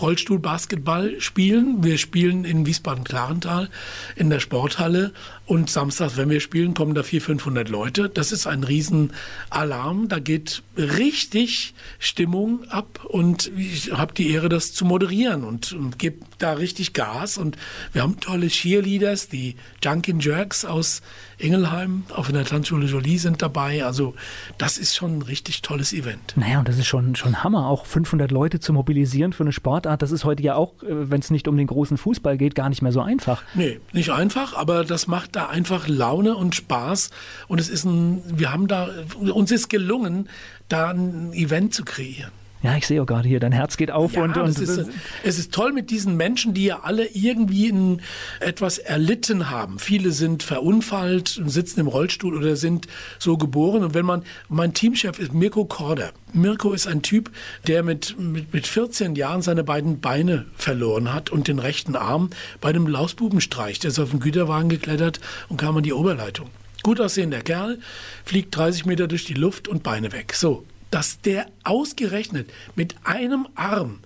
Speaker 3: Rollstuhlbasketball spielen. Wir spielen in Wiesbaden-Klarental in der Sporthalle und samstags, wenn wir spielen, kommen da 400, 500 Leute. Das ist ein Riesenalarm. Da geht richtig Stimmung ab und ich habe die Ehre, das zu moderieren und, und gebe da richtig Gas. Und wir haben tolle Cheerleaders, die Junkin Jerks aus Ingelheim auf der Tanzschule Jolie sind dabei. Also das ist schon ein richtig tolles Event.
Speaker 2: Naja, und das ist schon, schon Hammer, auch 500 Leute zu mobilisieren für eine Sportart. Das ist heute ja auch, äh, wenn es nicht um den großen Fußball geht, gar nicht mehr so einfach.
Speaker 3: Nee, nicht einfach, aber das macht da einfach Laune und Spaß. Und es ist ein, wir haben da, uns ist gelungen, da ein Event zu kreieren.
Speaker 2: Ja, ich sehe auch gerade hier, dein Herz geht auf
Speaker 3: ja,
Speaker 2: und, und
Speaker 3: es, ist, es ist toll mit diesen Menschen, die ja alle irgendwie in etwas erlitten haben. Viele sind verunfallt und sitzen im Rollstuhl oder sind so geboren. Und wenn man, mein Teamchef ist Mirko Korder. Mirko ist ein Typ, der mit, mit, mit 14 Jahren seine beiden Beine verloren hat und den rechten Arm bei einem Lausbubenstreich. Der ist auf den Güterwagen geklettert und kam an die Oberleitung. Gut aussehender Kerl, fliegt 30 Meter durch die Luft und Beine weg. So, dass der ausgerechnet mit einem Arm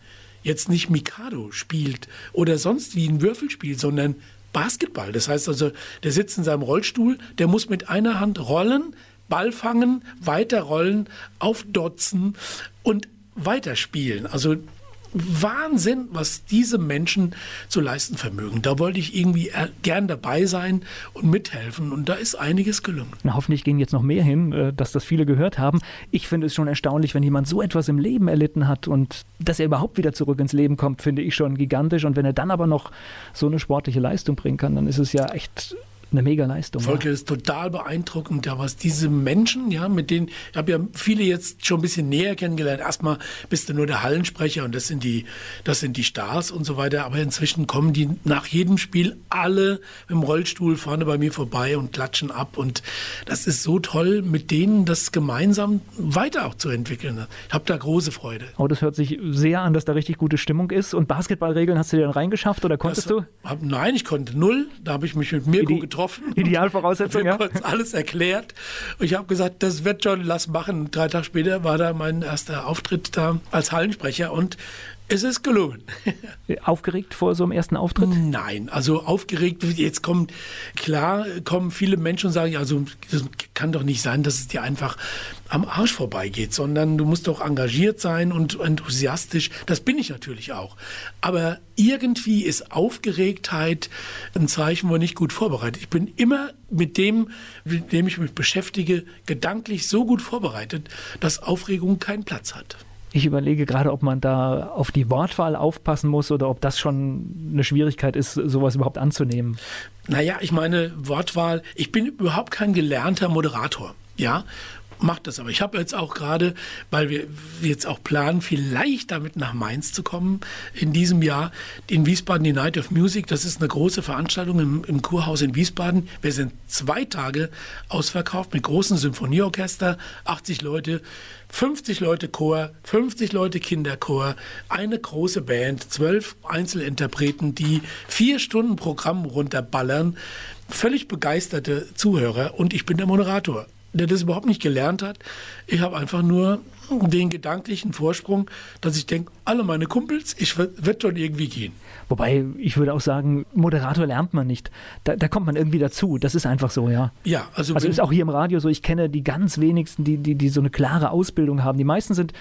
Speaker 3: jetzt nicht Mikado spielt oder sonst wie ein Würfelspiel, sondern Basketball. Das heißt also, der sitzt in seinem Rollstuhl, der muss mit einer Hand rollen, Ball fangen, weiterrollen, aufdotzen und weiterspielen. Also Wahnsinn, was diese Menschen zu leisten vermögen. Da wollte ich irgendwie äh, gern dabei sein und mithelfen und da ist einiges gelungen.
Speaker 2: Na, hoffentlich gehen jetzt noch mehr hin, äh, dass das viele gehört haben. Ich finde es schon erstaunlich, wenn jemand so etwas im Leben erlitten hat und dass er überhaupt wieder zurück ins Leben kommt, finde ich schon gigantisch. Und wenn er dann aber noch so eine sportliche Leistung bringen kann, dann ist es ja echt eine mega Leistung.
Speaker 3: Volker, ja. ist total beeindruckend, ja, was diese Menschen, ja, mit denen, ich habe ja viele jetzt schon ein bisschen näher kennengelernt. Erstmal bist du nur der Hallensprecher und das sind die, das sind die Stars und so weiter. Aber inzwischen kommen die nach jedem Spiel alle im Rollstuhl vorne bei mir vorbei und klatschen ab. Und das ist so toll, mit denen das gemeinsam weiter auch zu entwickeln. Ich habe da große Freude.
Speaker 2: Oh, das hört sich sehr an, dass da richtig gute Stimmung ist. Und Basketballregeln hast du dir dann reingeschafft oder konntest das, du?
Speaker 3: Hab, nein, ich konnte null. Da habe ich mich mit Mirko getroffen getroffen.
Speaker 2: Idealvoraussetzung,
Speaker 3: ja. kurz alles erklärt. Und ich habe gesagt, das wird schon, lass machen. Drei Tage später war da mein erster Auftritt da als Hallensprecher und es ist gelungen.
Speaker 2: Aufgeregt vor so einem ersten Auftritt?
Speaker 3: Nein, also aufgeregt, jetzt kommen, klar, kommen viele Menschen und sagen, also das kann doch nicht sein, dass es dir einfach am Arsch vorbeigeht, sondern du musst doch engagiert sein und enthusiastisch. Das bin ich natürlich auch. Aber irgendwie ist Aufgeregtheit ein Zeichen, wo ich nicht gut vorbereitet. Ich bin immer mit dem, mit dem ich mich beschäftige, gedanklich so gut vorbereitet, dass Aufregung keinen Platz hat.
Speaker 2: Ich überlege gerade, ob man da auf die Wortwahl aufpassen muss oder ob das schon eine Schwierigkeit ist, sowas überhaupt anzunehmen.
Speaker 3: Naja, ich meine, Wortwahl, ich bin überhaupt kein gelernter Moderator. Ja, macht das. Aber ich habe jetzt auch gerade, weil wir jetzt auch planen, vielleicht damit nach Mainz zu kommen in diesem Jahr, in Wiesbaden die Night of Music. Das ist eine große Veranstaltung im, im Kurhaus in Wiesbaden. Wir sind zwei Tage ausverkauft mit großem Symphonieorchester, 80 Leute. 50 Leute Chor, 50 Leute Kinderchor, eine große Band, zwölf Einzelinterpreten, die vier Stunden Programm runterballern, völlig begeisterte Zuhörer und ich bin der Moderator der das überhaupt nicht gelernt hat. Ich habe einfach nur den gedanklichen Vorsprung, dass ich denke, alle meine Kumpels, ich wird schon irgendwie gehen.
Speaker 2: Wobei, ich würde auch sagen, Moderator lernt man nicht. Da, da kommt man irgendwie dazu. Das ist einfach so, ja.
Speaker 3: Ja,
Speaker 2: also. Also ist auch hier im Radio so, ich kenne die ganz wenigsten, die, die, die so eine klare Ausbildung haben. Die meisten sind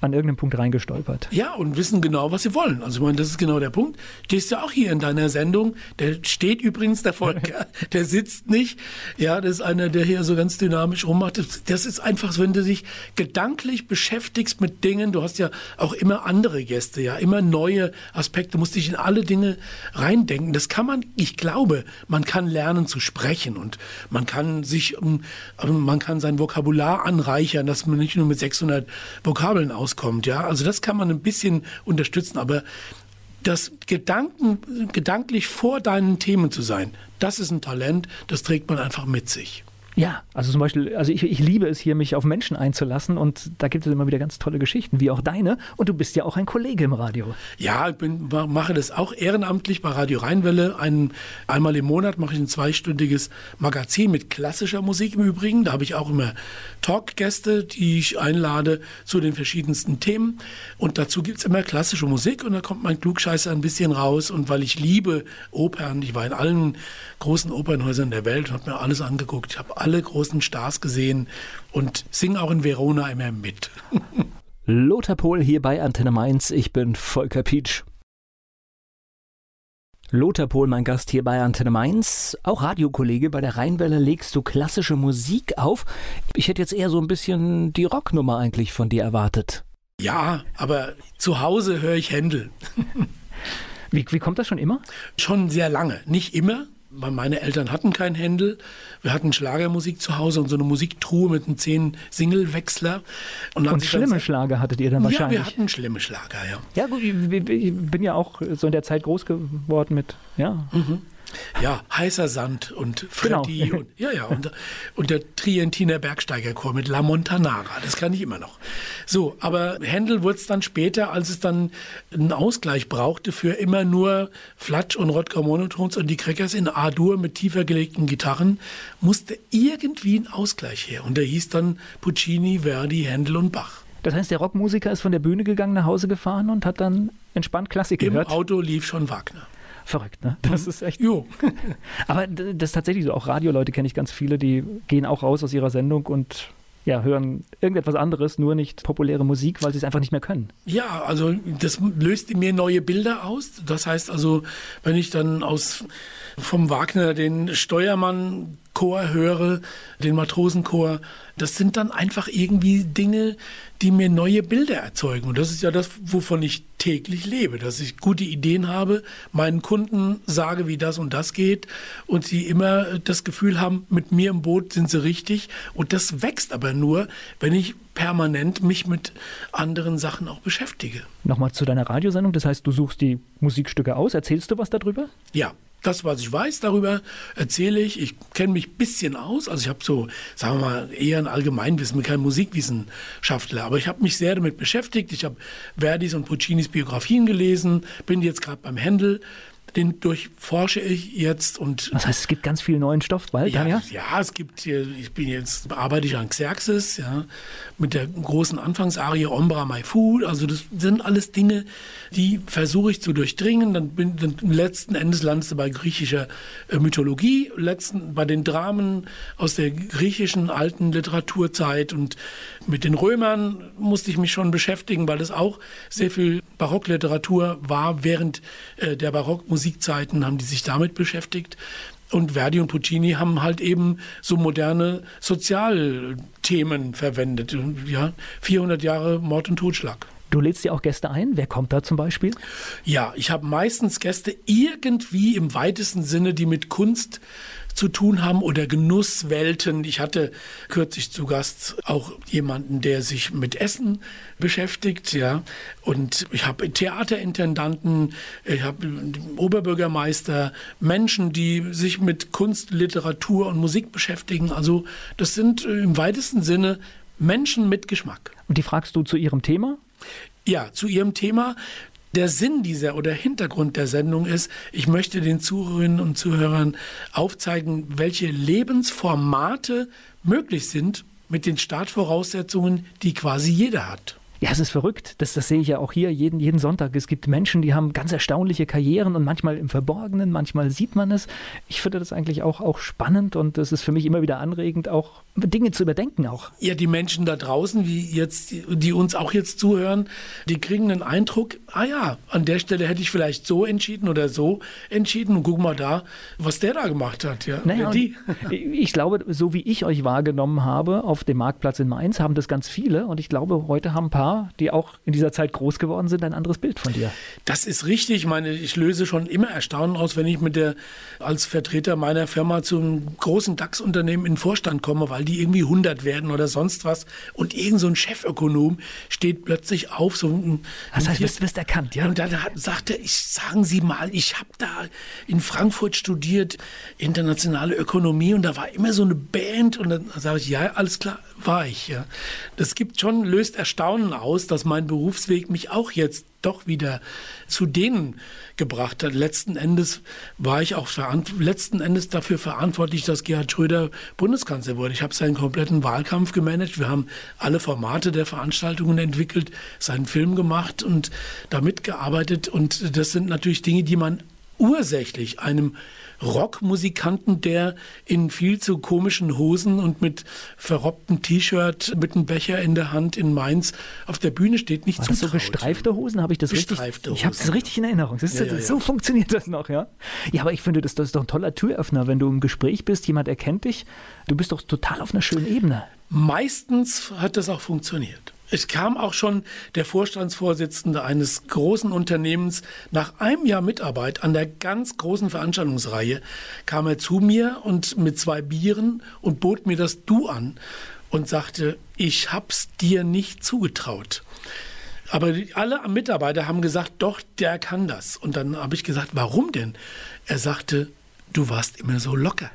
Speaker 2: an irgendeinem Punkt reingestolpert.
Speaker 3: Ja, und wissen genau, was sie wollen. Also, ich meine, das ist genau der Punkt. Stehst du auch hier in deiner Sendung. Der steht übrigens, der Volker, der sitzt nicht. Ja, das ist einer, der hier so ganz dynamisch rummacht. Das ist einfach, wenn du dich gedanklich beschäftigst mit Dingen, du hast ja auch immer andere Gäste, ja, immer neue Aspekte, du musst dich in alle Dinge reindenken. Das kann man, ich glaube, man kann lernen zu sprechen und man kann sich, ähm, man kann sein Vokabular anreichern, dass man nicht nur mit 600 Vokabeln aus rauskommt. Ja, also das kann man ein bisschen unterstützen, aber das Gedanken, gedanklich vor deinen Themen zu sein, das ist ein Talent, das trägt man einfach mit sich.
Speaker 2: Ja, also zum Beispiel, also ich, ich liebe es hier, mich auf Menschen einzulassen und da gibt es immer wieder ganz tolle Geschichten, wie auch deine. Und du bist ja auch ein Kollege im Radio.
Speaker 3: Ja, ich bin, mache das auch ehrenamtlich bei Radio Rheinwelle. Ein, einmal im Monat mache ich ein zweistündiges Magazin mit klassischer Musik im Übrigen. Da habe ich auch immer Talkgäste, die ich einlade zu den verschiedensten Themen. Und dazu gibt es immer klassische Musik und da kommt mein Klugscheißer ein bisschen raus. Und weil ich liebe Opern, ich war in allen großen Opernhäusern der Welt und habe mir alles angeguckt. Ich habe alle großen Stars gesehen und singe auch in Verona immer mit.
Speaker 2: Lothar Pohl hier bei Antenne Mainz. Ich bin Volker Pietsch. Lothar Pohl, mein Gast hier bei Antenne Mainz. Auch Radiokollege. Bei der Rheinwelle legst du klassische Musik auf. Ich hätte jetzt eher so ein bisschen die Rocknummer eigentlich von dir erwartet.
Speaker 3: Ja, aber zu Hause höre ich Händel.
Speaker 2: wie, wie kommt das schon immer?
Speaker 3: Schon sehr lange. Nicht immer, meine Eltern hatten kein Händel. Wir hatten Schlagermusik zu Hause und so eine Musiktruhe mit einem zehn Singlewechsler.
Speaker 2: Und, und schlimme dann, Schlager hattet ihr dann wahrscheinlich?
Speaker 3: Ja, wir hatten schlimme Schlager, ja.
Speaker 2: Ja, gut, ich, ich bin ja auch so in der Zeit groß geworden mit, ja. Mhm.
Speaker 3: Ja, heißer Sand und Freddy genau. und ja, ja, und, und der Trientiner Bergsteigerchor mit La Montanara, das kann ich immer noch. So, aber Händel wurde es dann später, als es dann einen Ausgleich brauchte für immer nur Flatsch und Rodger Monotons und die Crackers in A-Dur mit tiefer gelegten Gitarren, musste irgendwie ein Ausgleich her. Und der hieß dann Puccini, Verdi, Händel und Bach.
Speaker 2: Das heißt, der Rockmusiker ist von der Bühne gegangen, nach Hause gefahren und hat dann entspannt Klassik
Speaker 3: Im
Speaker 2: gehört?
Speaker 3: Im Auto lief schon Wagner.
Speaker 2: Verrückt, ne? Das mhm. ist echt. Jo. Aber das ist tatsächlich so. Auch Radioleute kenne ich ganz viele, die gehen auch raus aus ihrer Sendung und ja, hören irgendetwas anderes, nur nicht populäre Musik, weil sie es einfach nicht mehr können.
Speaker 3: Ja, also das löst in mir neue Bilder aus. Das heißt also, wenn ich dann aus vom Wagner den Steuermann Chor höre, den Matrosenchor, das sind dann einfach irgendwie Dinge, die mir neue Bilder erzeugen. Und das ist ja das, wovon ich täglich lebe, dass ich gute Ideen habe, meinen Kunden sage, wie das und das geht und sie immer das Gefühl haben, mit mir im Boot sind sie richtig. Und das wächst aber nur, wenn ich permanent mich mit anderen Sachen auch beschäftige.
Speaker 2: Nochmal zu deiner Radiosendung, das heißt, du suchst die Musikstücke aus, erzählst du was darüber?
Speaker 3: Ja, das, was ich weiß darüber, erzähle ich. Ich kenne mich ein bisschen aus. Also ich habe so, sagen wir mal, eher ein Allgemeinwissen, bin kein Musikwissenschaftler. Aber ich habe mich sehr damit beschäftigt. Ich habe Verdis und Puccinis Biografien gelesen, bin jetzt gerade beim Händel den durchforsche ich jetzt und.
Speaker 2: Das heißt, es gibt ganz viel neuen Stoff bald,
Speaker 3: ja, ja? Ja, es gibt hier, ich bin jetzt, arbeite ich an Xerxes, ja, mit der großen Anfangsarie Ombra My Food. Also das sind alles Dinge, die versuche ich zu durchdringen. Dann bin dann letzten Endes landest du bei griechischer äh, Mythologie, letzten bei den Dramen aus der griechischen alten Literaturzeit und mit den Römern musste ich mich schon beschäftigen, weil das auch sehr viel Barockliteratur war während äh, der Barockmusik Musikzeiten haben die sich damit beschäftigt. Und Verdi und Puccini haben halt eben so moderne Sozialthemen verwendet. Ja, 400 Jahre Mord und Totschlag.
Speaker 2: Du lädst dir auch Gäste ein. Wer kommt da zum Beispiel?
Speaker 3: Ja, ich habe meistens Gäste irgendwie im weitesten Sinne, die mit Kunst zu tun haben oder Genusswelten. Ich hatte kürzlich zu Gast auch jemanden, der sich mit Essen beschäftigt, ja. Und ich habe Theaterintendanten, ich habe Oberbürgermeister, Menschen, die sich mit Kunst, Literatur und Musik beschäftigen. Also das sind im weitesten Sinne Menschen mit Geschmack.
Speaker 2: Und die fragst du zu ihrem Thema?
Speaker 3: Ja, zu ihrem Thema. Der Sinn dieser oder Hintergrund der Sendung ist, ich möchte den Zuhörerinnen und Zuhörern aufzeigen, welche Lebensformate möglich sind mit den Startvoraussetzungen, die quasi jeder hat.
Speaker 2: Ja, es ist verrückt. Das, das sehe ich ja auch hier jeden, jeden Sonntag. Es gibt Menschen, die haben ganz erstaunliche Karrieren und manchmal im Verborgenen, manchmal sieht man es. Ich finde das eigentlich auch, auch spannend und es ist für mich immer wieder anregend, auch Dinge zu überdenken auch.
Speaker 3: Ja, die Menschen da draußen, wie jetzt, die uns auch jetzt zuhören, die kriegen einen Eindruck, ah ja, an der Stelle hätte ich vielleicht so entschieden oder so entschieden und guck mal da, was der da gemacht hat. Ja,
Speaker 2: naja, die. Ich glaube, so wie ich euch wahrgenommen habe auf dem Marktplatz in Mainz, haben das ganz viele und ich glaube, heute haben ein paar paar, die auch in dieser Zeit groß geworden sind, ein anderes Bild von dir.
Speaker 3: Das ist richtig. Ich meine, ich löse schon immer Erstaunen aus, wenn ich mit der als Vertreter meiner Firma zum großen DAX-Unternehmen in den Vorstand komme, weil die irgendwie 100 werden oder sonst was. Und irgend so ein Chefökonom steht plötzlich auf. So ein,
Speaker 2: das heißt, du wirst erkannt, ja?
Speaker 3: Und dann sagt er, ich sagen Sie mal, ich habe da in Frankfurt studiert, internationale Ökonomie und da war immer so eine Band und dann sage ich, ja, alles klar, war ich. Ja. Das gibt schon, löst Erstaunen aus, dass mein Berufsweg mich auch jetzt doch wieder zu denen gebracht hat. Letzten Endes war ich auch letzten Endes dafür verantwortlich, dass Gerhard Schröder Bundeskanzler wurde. Ich habe seinen kompletten Wahlkampf gemanagt. Wir haben alle Formate der Veranstaltungen entwickelt, seinen Film gemacht und damit gearbeitet. Und das sind natürlich Dinge, die man ursächlich einem Rockmusikanten, der in viel zu komischen Hosen und mit verrobbtem T-Shirt mit einem Becher in der Hand in Mainz auf der Bühne steht, nicht
Speaker 2: zu so gestreifte Hosen, habe ich das richtig? Hosen. Ich habe es richtig in Erinnerung. Ist, ja, ja, so ja. funktioniert das noch, ja? Ja, aber ich finde, das, das ist doch ein toller Türöffner, wenn du im Gespräch bist, jemand erkennt dich, du bist doch total auf einer schönen Ebene.
Speaker 3: Meistens hat das auch funktioniert. Es kam auch schon der Vorstandsvorsitzende eines großen Unternehmens nach einem Jahr Mitarbeit an der ganz großen Veranstaltungsreihe, kam er zu mir und mit zwei Bieren und bot mir das Du an und sagte, ich hab's dir nicht zugetraut. Aber alle Mitarbeiter haben gesagt, doch, der kann das. Und dann habe ich gesagt, warum denn? Er sagte, du warst immer so locker.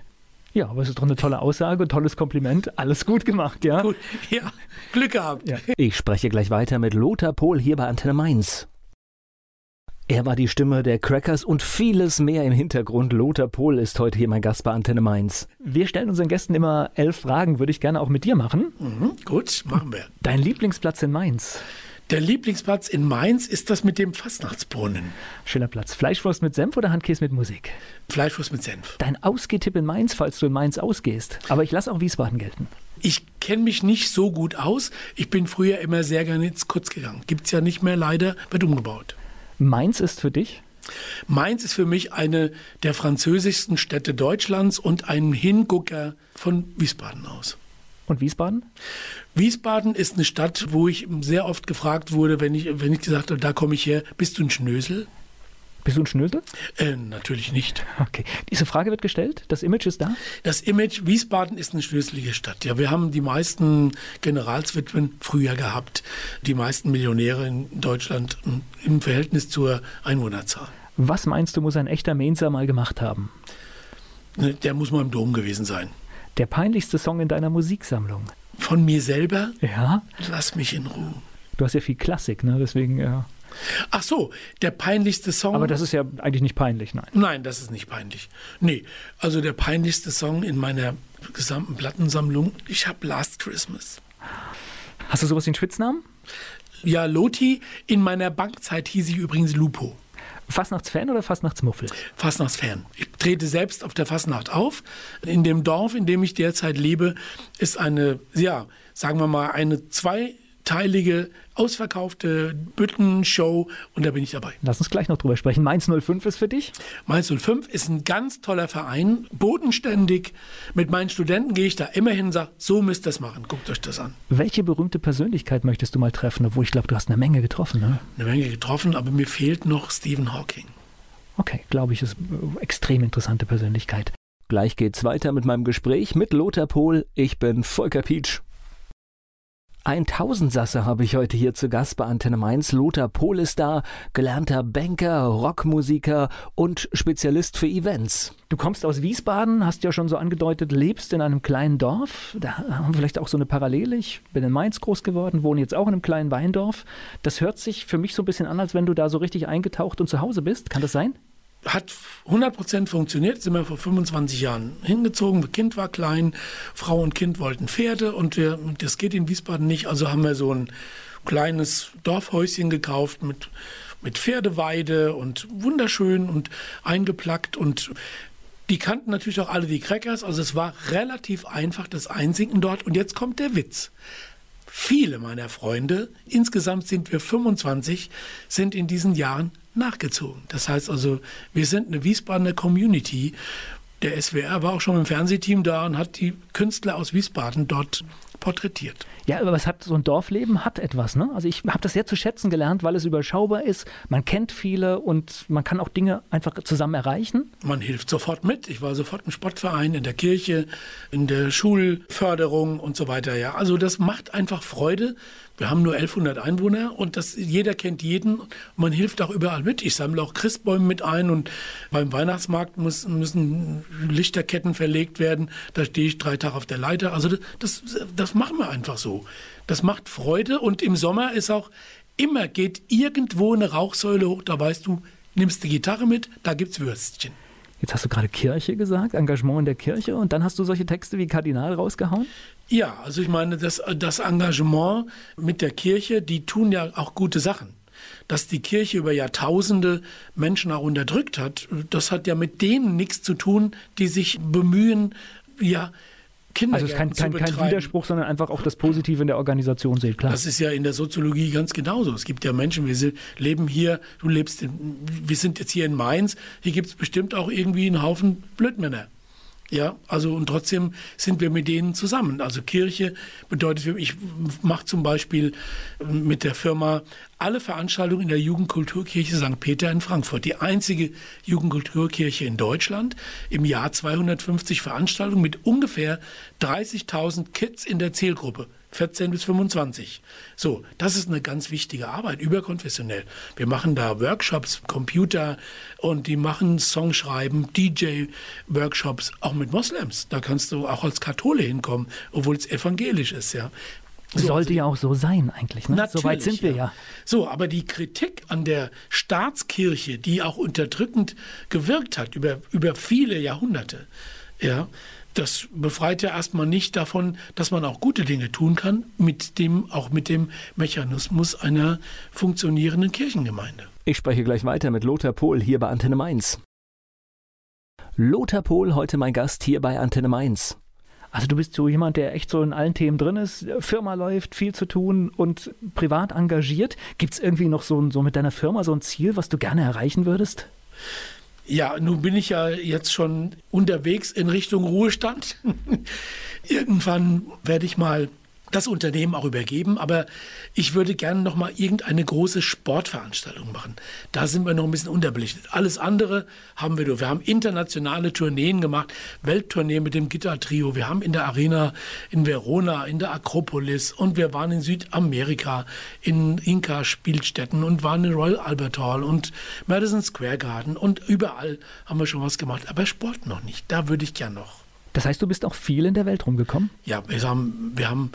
Speaker 2: Ja, aber es ist doch eine tolle Aussage, tolles Kompliment. Alles gut gemacht, ja? Gut,
Speaker 3: ja, Glück gehabt. Ja.
Speaker 2: Ich spreche gleich weiter mit Lothar Pohl hier bei Antenne Mainz. Er war die Stimme der Crackers und vieles mehr im Hintergrund. Lothar Pohl ist heute hier mein Gast bei Antenne Mainz. Wir stellen unseren Gästen immer elf Fragen, würde ich gerne auch mit dir machen.
Speaker 3: Mhm, gut, machen wir.
Speaker 2: Dein Lieblingsplatz in Mainz?
Speaker 3: Der Lieblingsplatz in Mainz ist das mit dem Fastnachtsbrunnen.
Speaker 2: Schöner Platz. Fleischwurst mit Senf oder Handkäse mit Musik?
Speaker 3: Fleischwurst mit Senf.
Speaker 2: Dein Ausgehtipp in Mainz, falls du in Mainz ausgehst. Aber ich lasse auch Wiesbaden gelten.
Speaker 3: Ich kenne mich nicht so gut aus. Ich bin früher immer sehr gerne ins Kurz gegangen. Gibt es ja nicht mehr, leider, wird umgebaut.
Speaker 2: Mainz ist für dich?
Speaker 3: Mainz ist für mich eine der französischsten Städte Deutschlands und ein Hingucker von Wiesbaden aus.
Speaker 2: Und Wiesbaden?
Speaker 3: Wiesbaden ist eine Stadt, wo ich sehr oft gefragt wurde, wenn ich, wenn ich gesagt habe, da komme ich her, bist du ein Schnösel?
Speaker 2: Bist du ein Schnösel?
Speaker 3: Äh, natürlich nicht.
Speaker 2: Okay. Diese Frage wird gestellt? Das Image ist da?
Speaker 3: Das Image, Wiesbaden ist eine schnöselige Stadt. Ja, wir haben die meisten Generalswitwen früher gehabt. Die meisten Millionäre in Deutschland im Verhältnis zur Einwohnerzahl.
Speaker 2: Was meinst du, muss ein echter Mainzer mal gemacht haben?
Speaker 3: Ne, der muss mal im Dom gewesen sein.
Speaker 2: Der peinlichste Song in deiner Musiksammlung?
Speaker 3: Von mir selber?
Speaker 2: Ja.
Speaker 3: Lass mich in Ruhe.
Speaker 2: Du hast ja viel Klassik, ne? Deswegen, ja.
Speaker 3: Ach so, der peinlichste Song.
Speaker 2: Aber das ist ja eigentlich nicht peinlich, nein.
Speaker 3: Nein, das ist nicht peinlich. Nee, also der peinlichste Song in meiner gesamten Plattensammlung, ich habe Last Christmas.
Speaker 2: Hast du sowas wie einen Spitznamen?
Speaker 3: Ja, Loti. In meiner Bankzeit hieß ich übrigens Lupo.
Speaker 2: Fastnachtsfan oder Fastnachtsmuffel?
Speaker 3: Fastnachtsfan. Ich trete selbst auf der Fastnacht auf. In dem Dorf, in dem ich derzeit lebe, ist eine, ja, sagen wir mal, eine zweiteilige, ausverkaufte Büttenshow und da bin ich dabei.
Speaker 2: Lass uns gleich noch drüber sprechen. Mainz 05 ist für dich?
Speaker 3: Mainz 05 ist ein ganz toller Verein, bodenständig. Mit meinen Studenten gehe ich da immer hin und sage, so müsst ihr das machen. Guckt euch das an.
Speaker 2: Welche berühmte Persönlichkeit möchtest du mal treffen? Obwohl ich glaube, du hast eine Menge getroffen, ne?
Speaker 3: Eine Menge getroffen, aber mir fehlt noch Stephen Hawking.
Speaker 2: Okay, glaube ich, ist eine extrem interessante Persönlichkeit.
Speaker 4: Gleich geht's weiter mit meinem Gespräch mit Lothar Pohl. Ich bin Volker Pietsch. Ein Tausendsasser habe ich heute hier zu Gast bei Antenne Mainz. Lothar Pohl ist da, gelernter Banker, Rockmusiker und Spezialist für Events.
Speaker 2: Du kommst aus Wiesbaden, hast ja schon so angedeutet, lebst in einem kleinen Dorf. Da haben wir vielleicht auch so eine Parallele. Ich bin in Mainz groß geworden, wohne jetzt auch in einem kleinen Weindorf. Das hört sich für mich so ein bisschen an, als wenn du da so richtig eingetaucht und zu Hause bist. Kann das sein?
Speaker 3: Hat 100% funktioniert, sind wir vor 25 Jahren hingezogen, das Kind war klein, Frau und Kind wollten Pferde und wir, das geht in Wiesbaden nicht, also haben wir so ein kleines Dorfhäuschen gekauft mit, mit Pferdeweide und wunderschön und eingeplackt. Und die kannten natürlich auch alle die Crackers, also es war relativ einfach das Einsinken dort. Und jetzt kommt der Witz. Viele meiner Freunde, insgesamt sind wir 25, sind in diesen Jahren nachgezogen. Das heißt also, wir sind eine Wiesbadener Community. Der SWR war auch schon im Fernsehteam da und hat die Künstler aus Wiesbaden dort porträtiert.
Speaker 2: Ja, aber was hat so ein Dorfleben hat etwas, ne? Also ich habe das sehr zu schätzen gelernt, weil es überschaubar ist. Man kennt viele und man kann auch Dinge einfach zusammen erreichen.
Speaker 3: Man hilft sofort mit. Ich war sofort im Sportverein, in der Kirche, in der Schulförderung und so weiter. Ja, also das macht einfach Freude. Wir haben nur 1100 Einwohner und das, jeder kennt jeden. Man hilft auch überall mit. Ich sammle auch Christbäume mit ein und beim Weihnachtsmarkt muss, müssen Lichterketten verlegt werden. Da stehe ich drei Tage auf der Leiter. Also das, das machen wir einfach so. Das macht Freude und im Sommer ist auch immer geht irgendwo eine Rauchsäule hoch. Da weißt du, nimmst die Gitarre mit, da gibt's Würstchen.
Speaker 2: Jetzt hast du gerade Kirche gesagt, Engagement in der Kirche und dann hast du solche Texte wie Kardinal rausgehauen?
Speaker 3: Ja, also ich meine, das, das Engagement mit der Kirche, die tun ja auch gute Sachen. Dass die Kirche über Jahrtausende Menschen auch unterdrückt hat, das hat ja mit denen nichts zu tun, die sich bemühen, ja, Kinder
Speaker 2: also es ist kein, kein, kein, Widerspruch, sondern einfach auch das Positive in der Organisation sehen, klar.
Speaker 3: Das ist ja in der Soziologie ganz genauso. Es gibt ja Menschen, wir leben hier, du lebst, in, wir sind jetzt hier in Mainz, hier gibt es bestimmt auch irgendwie einen Haufen Blödmänner. Ja, also und trotzdem sind wir mit denen zusammen. Also Kirche bedeutet, ich mache zum Beispiel mit der Firma alle Veranstaltungen in der Jugendkulturkirche St. Peter in Frankfurt. Die einzige Jugendkulturkirche in Deutschland. Im Jahr 250 Veranstaltungen mit ungefähr 30.000 Kids in der Zielgruppe. 14 bis 25. So, das ist eine ganz wichtige Arbeit, überkonfessionell. Wir machen da Workshops, Computer und die machen Songschreiben, DJ-Workshops, auch mit Moslems. Da kannst du auch als Kathole hinkommen, obwohl es evangelisch ist, ja.
Speaker 2: So, Sollte ja auch so sein eigentlich. Ne? So weit sind wir ja. ja.
Speaker 3: So, aber die Kritik an der Staatskirche, die auch unterdrückend gewirkt hat über, über viele Jahrhunderte, ja, das befreit ja erstmal nicht davon, dass man auch gute Dinge tun kann, mit dem, auch mit dem Mechanismus einer funktionierenden Kirchengemeinde.
Speaker 2: Ich spreche gleich weiter mit Lothar Pohl hier bei Antenne Mainz. Lothar Pohl, heute mein Gast hier bei Antenne Mainz. Also du bist so jemand, der echt so in allen Themen drin ist, Firma läuft, viel zu tun und privat engagiert. Gibt es irgendwie noch so, so mit deiner Firma so ein Ziel, was du gerne erreichen würdest?
Speaker 3: Ja, nun bin ich ja jetzt schon unterwegs in Richtung Ruhestand. Irgendwann werde ich mal das Unternehmen auch übergeben, aber ich würde gerne noch mal irgendeine große Sportveranstaltung machen. Da sind wir noch ein bisschen unterbelichtet. Alles andere haben wir durch. Wir haben internationale Tourneen gemacht, Welttournee mit dem Gitartrio. Wir haben in der Arena in Verona, in der Akropolis und wir waren in Südamerika in Inka-Spielstätten und waren in Royal Albert Hall und Madison Square Garden und überall haben wir schon was gemacht, aber Sport noch nicht. Da würde ich gern noch.
Speaker 2: Das heißt, du bist auch viel in der Welt rumgekommen?
Speaker 3: Ja, wir haben, wir haben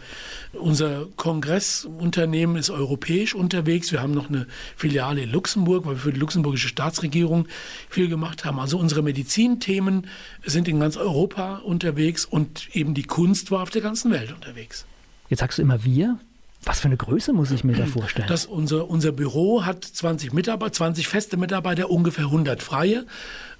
Speaker 3: unser Kongressunternehmen ist europäisch unterwegs. Wir haben noch eine Filiale in Luxemburg, weil wir für die luxemburgische Staatsregierung viel gemacht haben. Also unsere Medizinthemen sind in ganz Europa unterwegs und eben die Kunst war auf der ganzen Welt unterwegs.
Speaker 2: Jetzt sagst du immer wir. Was für eine Größe muss ich mir da vorstellen?
Speaker 3: Das, unser, unser Büro hat 20 Mitarbeiter, 20 feste Mitarbeiter, ungefähr 100 freie.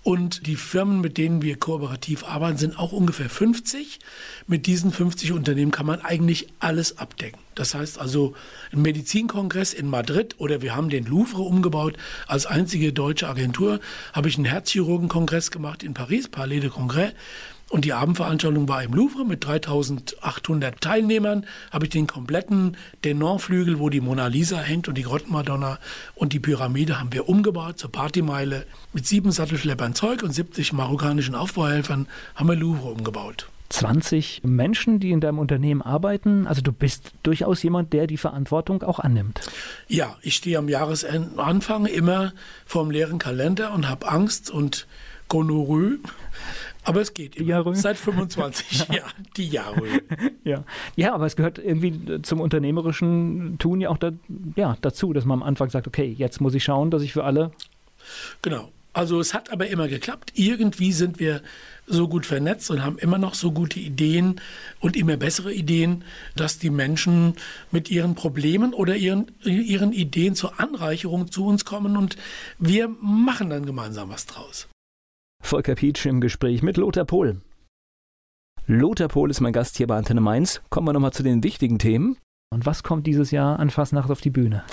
Speaker 3: Und die Firmen, mit denen wir kooperativ arbeiten, sind auch ungefähr 50. Mit diesen 50 Unternehmen kann man eigentlich alles abdecken. Das heißt also, ein Medizinkongress in Madrid oder wir haben den Louvre umgebaut. Als einzige deutsche Agentur habe ich einen Herzchirurgenkongress gemacht in Paris, Palais de Congrès. Und die Abendveranstaltung war im Louvre mit 3800 Teilnehmern. Habe ich den kompletten Denon-Flügel, wo die Mona Lisa hängt und die Grottenmadonna und die Pyramide haben wir umgebaut zur Partymeile. Mit sieben Sattelschleppern Zeug und 70 marokkanischen Aufbauhelfern haben wir Louvre umgebaut.
Speaker 2: 20 Menschen, die in deinem Unternehmen arbeiten. Also du bist durchaus jemand, der die Verantwortung auch annimmt.
Speaker 3: Ja, ich stehe am Jahresanfang immer vorm leeren Kalender und habe Angst und Gonorrhoe aber es geht immer. Seit 25 Jahren. Die Jahre.
Speaker 2: Ja. ja, aber es gehört irgendwie zum unternehmerischen Tun ja auch da, ja, dazu, dass man am Anfang sagt, okay, jetzt muss ich schauen, dass ich für alle.
Speaker 3: Genau. Also es hat aber immer geklappt. Irgendwie sind wir so gut vernetzt und haben immer noch so gute Ideen und immer bessere Ideen, dass die Menschen mit ihren Problemen oder ihren, ihren Ideen zur Anreicherung zu uns kommen und wir machen dann gemeinsam was draus.
Speaker 2: Volker Pietsch im Gespräch mit Lothar Pohl. Lothar Pohl ist mein Gast hier bei Antenne Mainz. Kommen wir nochmal zu den wichtigen Themen. Und was kommt dieses Jahr an Fastnacht auf die Bühne?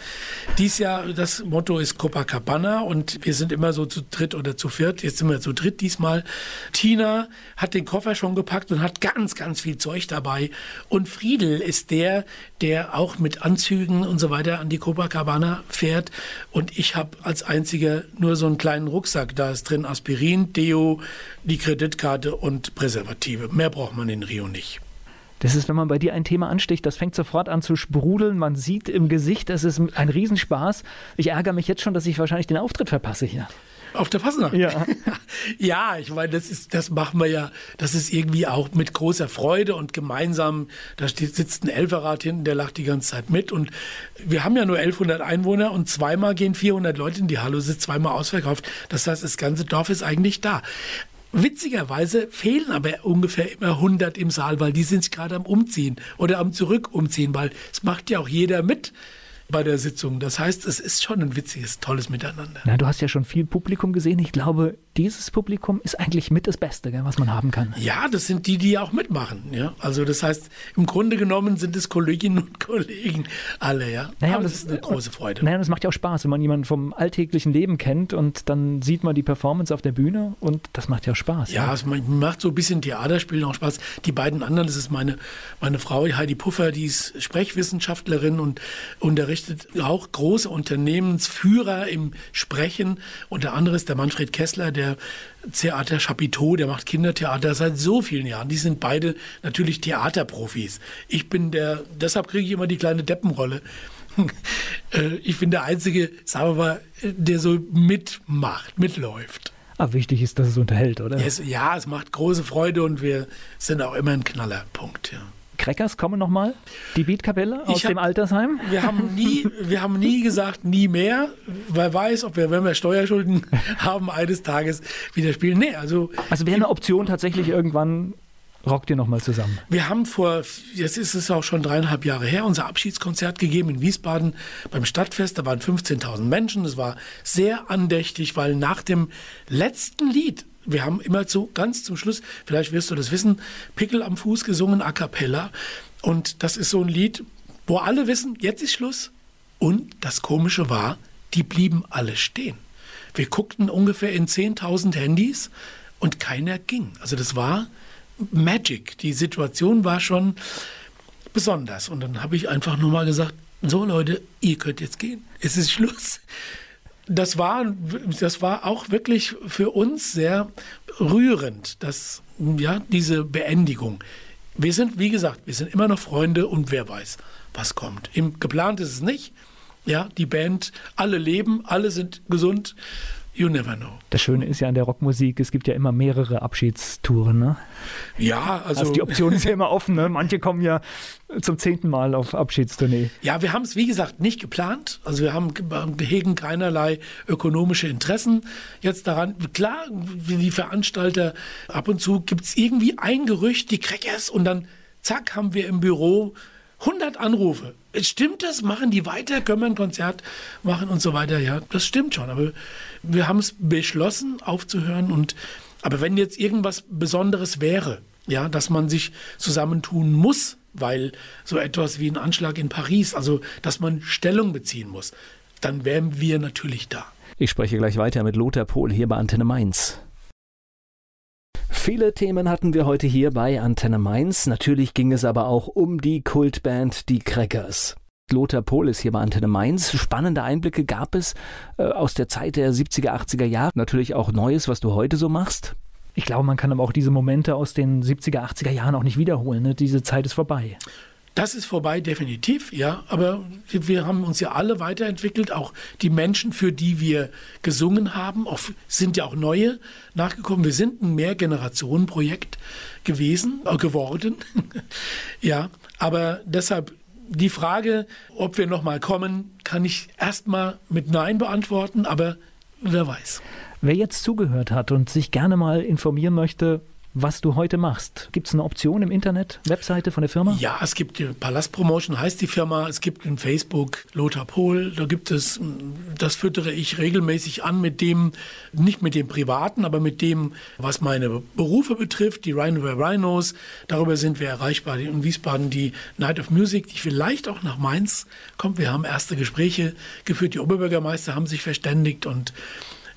Speaker 3: Dieses Jahr, das Motto ist Copacabana und wir sind immer so zu dritt oder zu viert. Jetzt sind wir zu dritt diesmal. Tina hat den Koffer schon gepackt und hat ganz, ganz viel Zeug dabei. Und Friedel ist der, der auch mit Anzügen und so weiter an die Copacabana fährt. Und ich habe als einziger nur so einen kleinen Rucksack. Da ist drin Aspirin, Deo, die Kreditkarte und Präservative. Mehr braucht man in Rio nicht.
Speaker 2: Das ist, wenn man bei dir ein Thema ansticht, das fängt sofort an zu sprudeln. Man sieht im Gesicht, das ist ein Riesenspaß. Ich ärgere mich jetzt schon, dass ich wahrscheinlich den Auftritt verpasse hier.
Speaker 3: Auf der Fasnacht?
Speaker 2: Ja.
Speaker 3: ja, ich meine, das ist, das machen wir ja, das ist irgendwie auch mit großer Freude und gemeinsam, da steht, sitzt ein Elferrad hinten, der lacht die ganze Zeit mit und wir haben ja nur 1100 Einwohner und zweimal gehen 400 Leute in die Halle, ist zweimal ausverkauft. Das heißt, das ganze Dorf ist eigentlich da. Witzigerweise fehlen aber ungefähr immer 100 im Saal, weil die sind gerade am Umziehen oder am Zurückumziehen, weil es macht ja auch jeder mit bei der Sitzung. Das heißt, es ist schon ein witziges, tolles Miteinander.
Speaker 2: Na, du hast ja schon viel Publikum gesehen. Ich glaube, dieses Publikum ist eigentlich mit das Beste, gell, was man haben kann.
Speaker 3: Ja, das sind die, die auch mitmachen. Ja? Also das heißt, im Grunde genommen sind es Kolleginnen und Kollegen alle. Ja?
Speaker 2: Naja, Aber das, das ist eine große Freude. Naja, das macht ja auch Spaß, wenn man jemanden vom alltäglichen Leben kennt und dann sieht man die Performance auf der Bühne und das macht ja auch Spaß.
Speaker 3: Ja, ja? es macht so ein bisschen Theaterspielen auch Spaß. Die beiden anderen, das ist meine, meine Frau Heidi Puffer, die ist Sprechwissenschaftlerin und unterrichtet auch große Unternehmensführer im Sprechen. Und der andere ist der Manfred Kessler, der Theater Chapiteau, der macht Kindertheater seit so vielen Jahren. Die sind beide natürlich Theaterprofis. Ich bin der, deshalb kriege ich immer die kleine Deppenrolle. Äh, ich bin der Einzige, sagen wir mal, der so mitmacht, mitläuft.
Speaker 2: Aber wichtig ist, dass es unterhält, oder?
Speaker 3: Ja es, ja, es macht große Freude und wir sind auch immer ein Knallerpunkt. Ja.
Speaker 2: Crackers kommen nochmal? Die Beatkapelle aus hab, dem Altersheim?
Speaker 3: Wir haben, nie, wir haben nie gesagt, nie mehr. Wer weiß, ob wir, wenn wir Steuerschulden haben, eines Tages wieder spielen. Nee, also.
Speaker 2: Also wäre eine Option tatsächlich irgendwann rockt ihr nochmal zusammen?
Speaker 3: Wir haben vor, jetzt ist es auch schon dreieinhalb Jahre her, unser Abschiedskonzert gegeben in Wiesbaden beim Stadtfest. Da waren 15.000 Menschen. Es war sehr andächtig, weil nach dem letzten Lied, wir haben immer zu, ganz zum Schluss, vielleicht wirst du das wissen, Pickel am Fuß gesungen, a cappella. Und das ist so ein Lied, wo alle wissen, jetzt ist Schluss. Und das Komische war, die blieben alle stehen. Wir guckten ungefähr in 10.000 Handys und keiner ging. Also das war Magic. Die Situation war schon besonders. Und dann habe ich einfach nur mal gesagt, so Leute, ihr könnt jetzt gehen. Es ist Schluss. Das war, das war auch wirklich für uns sehr rührend, dass, ja, diese Beendigung. Wir sind, wie gesagt, wir sind immer noch Freunde und wer weiß, was kommt. Im, geplant ist es nicht. Ja, die Band, alle leben, alle sind gesund. You never know.
Speaker 2: Das Schöne ist ja an der Rockmusik, es gibt ja immer mehrere Abschiedstouren. Ne?
Speaker 3: Ja, also,
Speaker 2: also die Option ist ja immer offen. Ne? Manche kommen ja zum zehnten Mal auf Abschiedstournee.
Speaker 3: Ja, wir haben es wie gesagt nicht geplant. Also wir haben hegen keinerlei ökonomische Interessen jetzt daran. Klar, wie die Veranstalter ab und zu gibt es irgendwie ein Gerücht, die Crackers und dann zack haben wir im Büro 100 Anrufe. Stimmt das? Machen die weiter? Können wir ein Konzert machen und so weiter? Ja, das stimmt schon. Aber wir haben es beschlossen, aufzuhören. Und, aber wenn jetzt irgendwas Besonderes wäre, ja, dass man sich zusammentun muss, weil so etwas wie ein Anschlag in Paris, also dass man Stellung beziehen muss, dann wären wir natürlich da.
Speaker 2: Ich spreche gleich weiter mit Lothar Pohl hier bei Antenne Mainz. Viele Themen hatten wir heute hier bei Antenne Mainz. Natürlich ging es aber auch um die Kultband Die Crackers. Lothar Pohl ist hier bei Antenne Mainz. Spannende Einblicke gab es äh, aus der Zeit der 70er, 80er Jahre. Natürlich auch Neues, was du heute so machst. Ich glaube, man kann aber auch diese Momente aus den 70er, 80er Jahren auch nicht wiederholen. Ne? Diese Zeit ist vorbei.
Speaker 3: Das ist vorbei, definitiv, ja. Aber wir haben uns ja alle weiterentwickelt. Auch die Menschen, für die wir gesungen haben, sind ja auch neue nachgekommen. Wir sind ein Mehrgenerationenprojekt gewesen, äh, geworden. ja, aber deshalb die Frage, ob wir nochmal kommen, kann ich erstmal mit Nein beantworten, aber wer weiß.
Speaker 2: Wer jetzt zugehört hat und sich gerne mal informieren möchte, was du heute machst. Gibt es eine Option im Internet, Webseite von der Firma?
Speaker 3: Ja, es gibt die Palast Promotion, heißt die Firma. Es gibt in Facebook Lothar Pohl. Da gibt es, das füttere ich regelmäßig an mit dem, nicht mit dem Privaten, aber mit dem, was meine Berufe betrifft, die Rhino Rhinos. Darüber sind wir erreichbar. In Wiesbaden die Night of Music, die vielleicht auch nach Mainz kommt. Wir haben erste Gespräche geführt. Die Oberbürgermeister haben sich verständigt und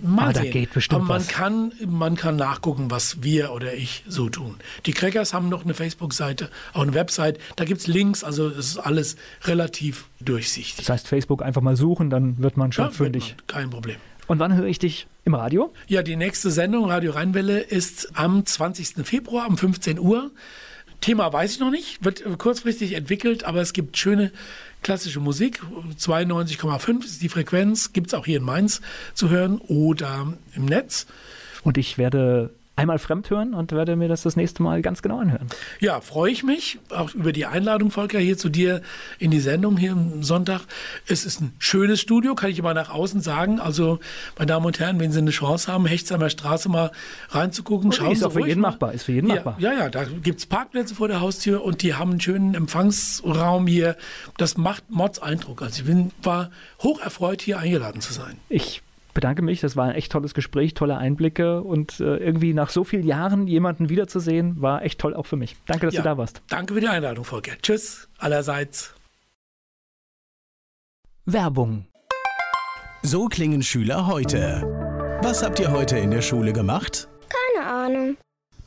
Speaker 3: Mal
Speaker 2: da geht bestimmt
Speaker 3: Aber man
Speaker 2: was.
Speaker 3: kann, man kann nachgucken, was wir oder ich so tun. Die Crackers haben noch eine Facebook-Seite, auch eine Website. Da gibt es Links, also es ist alles relativ durchsichtig.
Speaker 2: Das heißt, Facebook einfach mal suchen, dann wird man schon ja, fündig.
Speaker 3: Man, kein Problem.
Speaker 2: Und wann höre ich dich im Radio?
Speaker 3: Ja, die nächste Sendung, Radio Rheinwelle, ist am 20. Februar um 15 Uhr. Thema weiß ich noch nicht, wird kurzfristig entwickelt, aber es gibt schöne klassische Musik. 92,5 ist die Frequenz, gibt es auch hier in Mainz zu hören oder im Netz.
Speaker 2: Und ich werde einmal fremd hören und werde mir das das nächste Mal ganz genau anhören.
Speaker 3: Ja, freue ich mich auch über die Einladung, Volker, hier zu dir in die Sendung hier am Sonntag. Es ist ein schönes Studio, kann ich immer nach außen sagen. Also, meine Damen und Herren, wenn Sie eine Chance haben, Hechtsheimer Straße mal reinzugucken, schauen
Speaker 2: ist
Speaker 3: Sie
Speaker 2: auch für jeden machbar, ist für jeden
Speaker 3: ja,
Speaker 2: machbar.
Speaker 3: Ja, ja, da gibt es Parkplätze vor der Haustür und die haben einen schönen Empfangsraum hier. Das macht Mods Eindruck. Also ich bin, war hoch erfreut, hier eingeladen zu sein.
Speaker 2: Ich bedanke mich. Das war ein echt tolles Gespräch, tolle Einblicke und äh, irgendwie nach so vielen Jahren jemanden wiederzusehen, war echt toll auch für mich. Danke, dass ja, du da warst.
Speaker 3: Danke für die Einladung, Volker. Tschüss allerseits.
Speaker 2: Werbung.
Speaker 1: So klingen Schüler heute. Was habt ihr heute in der Schule gemacht?
Speaker 5: Keine Ahnung.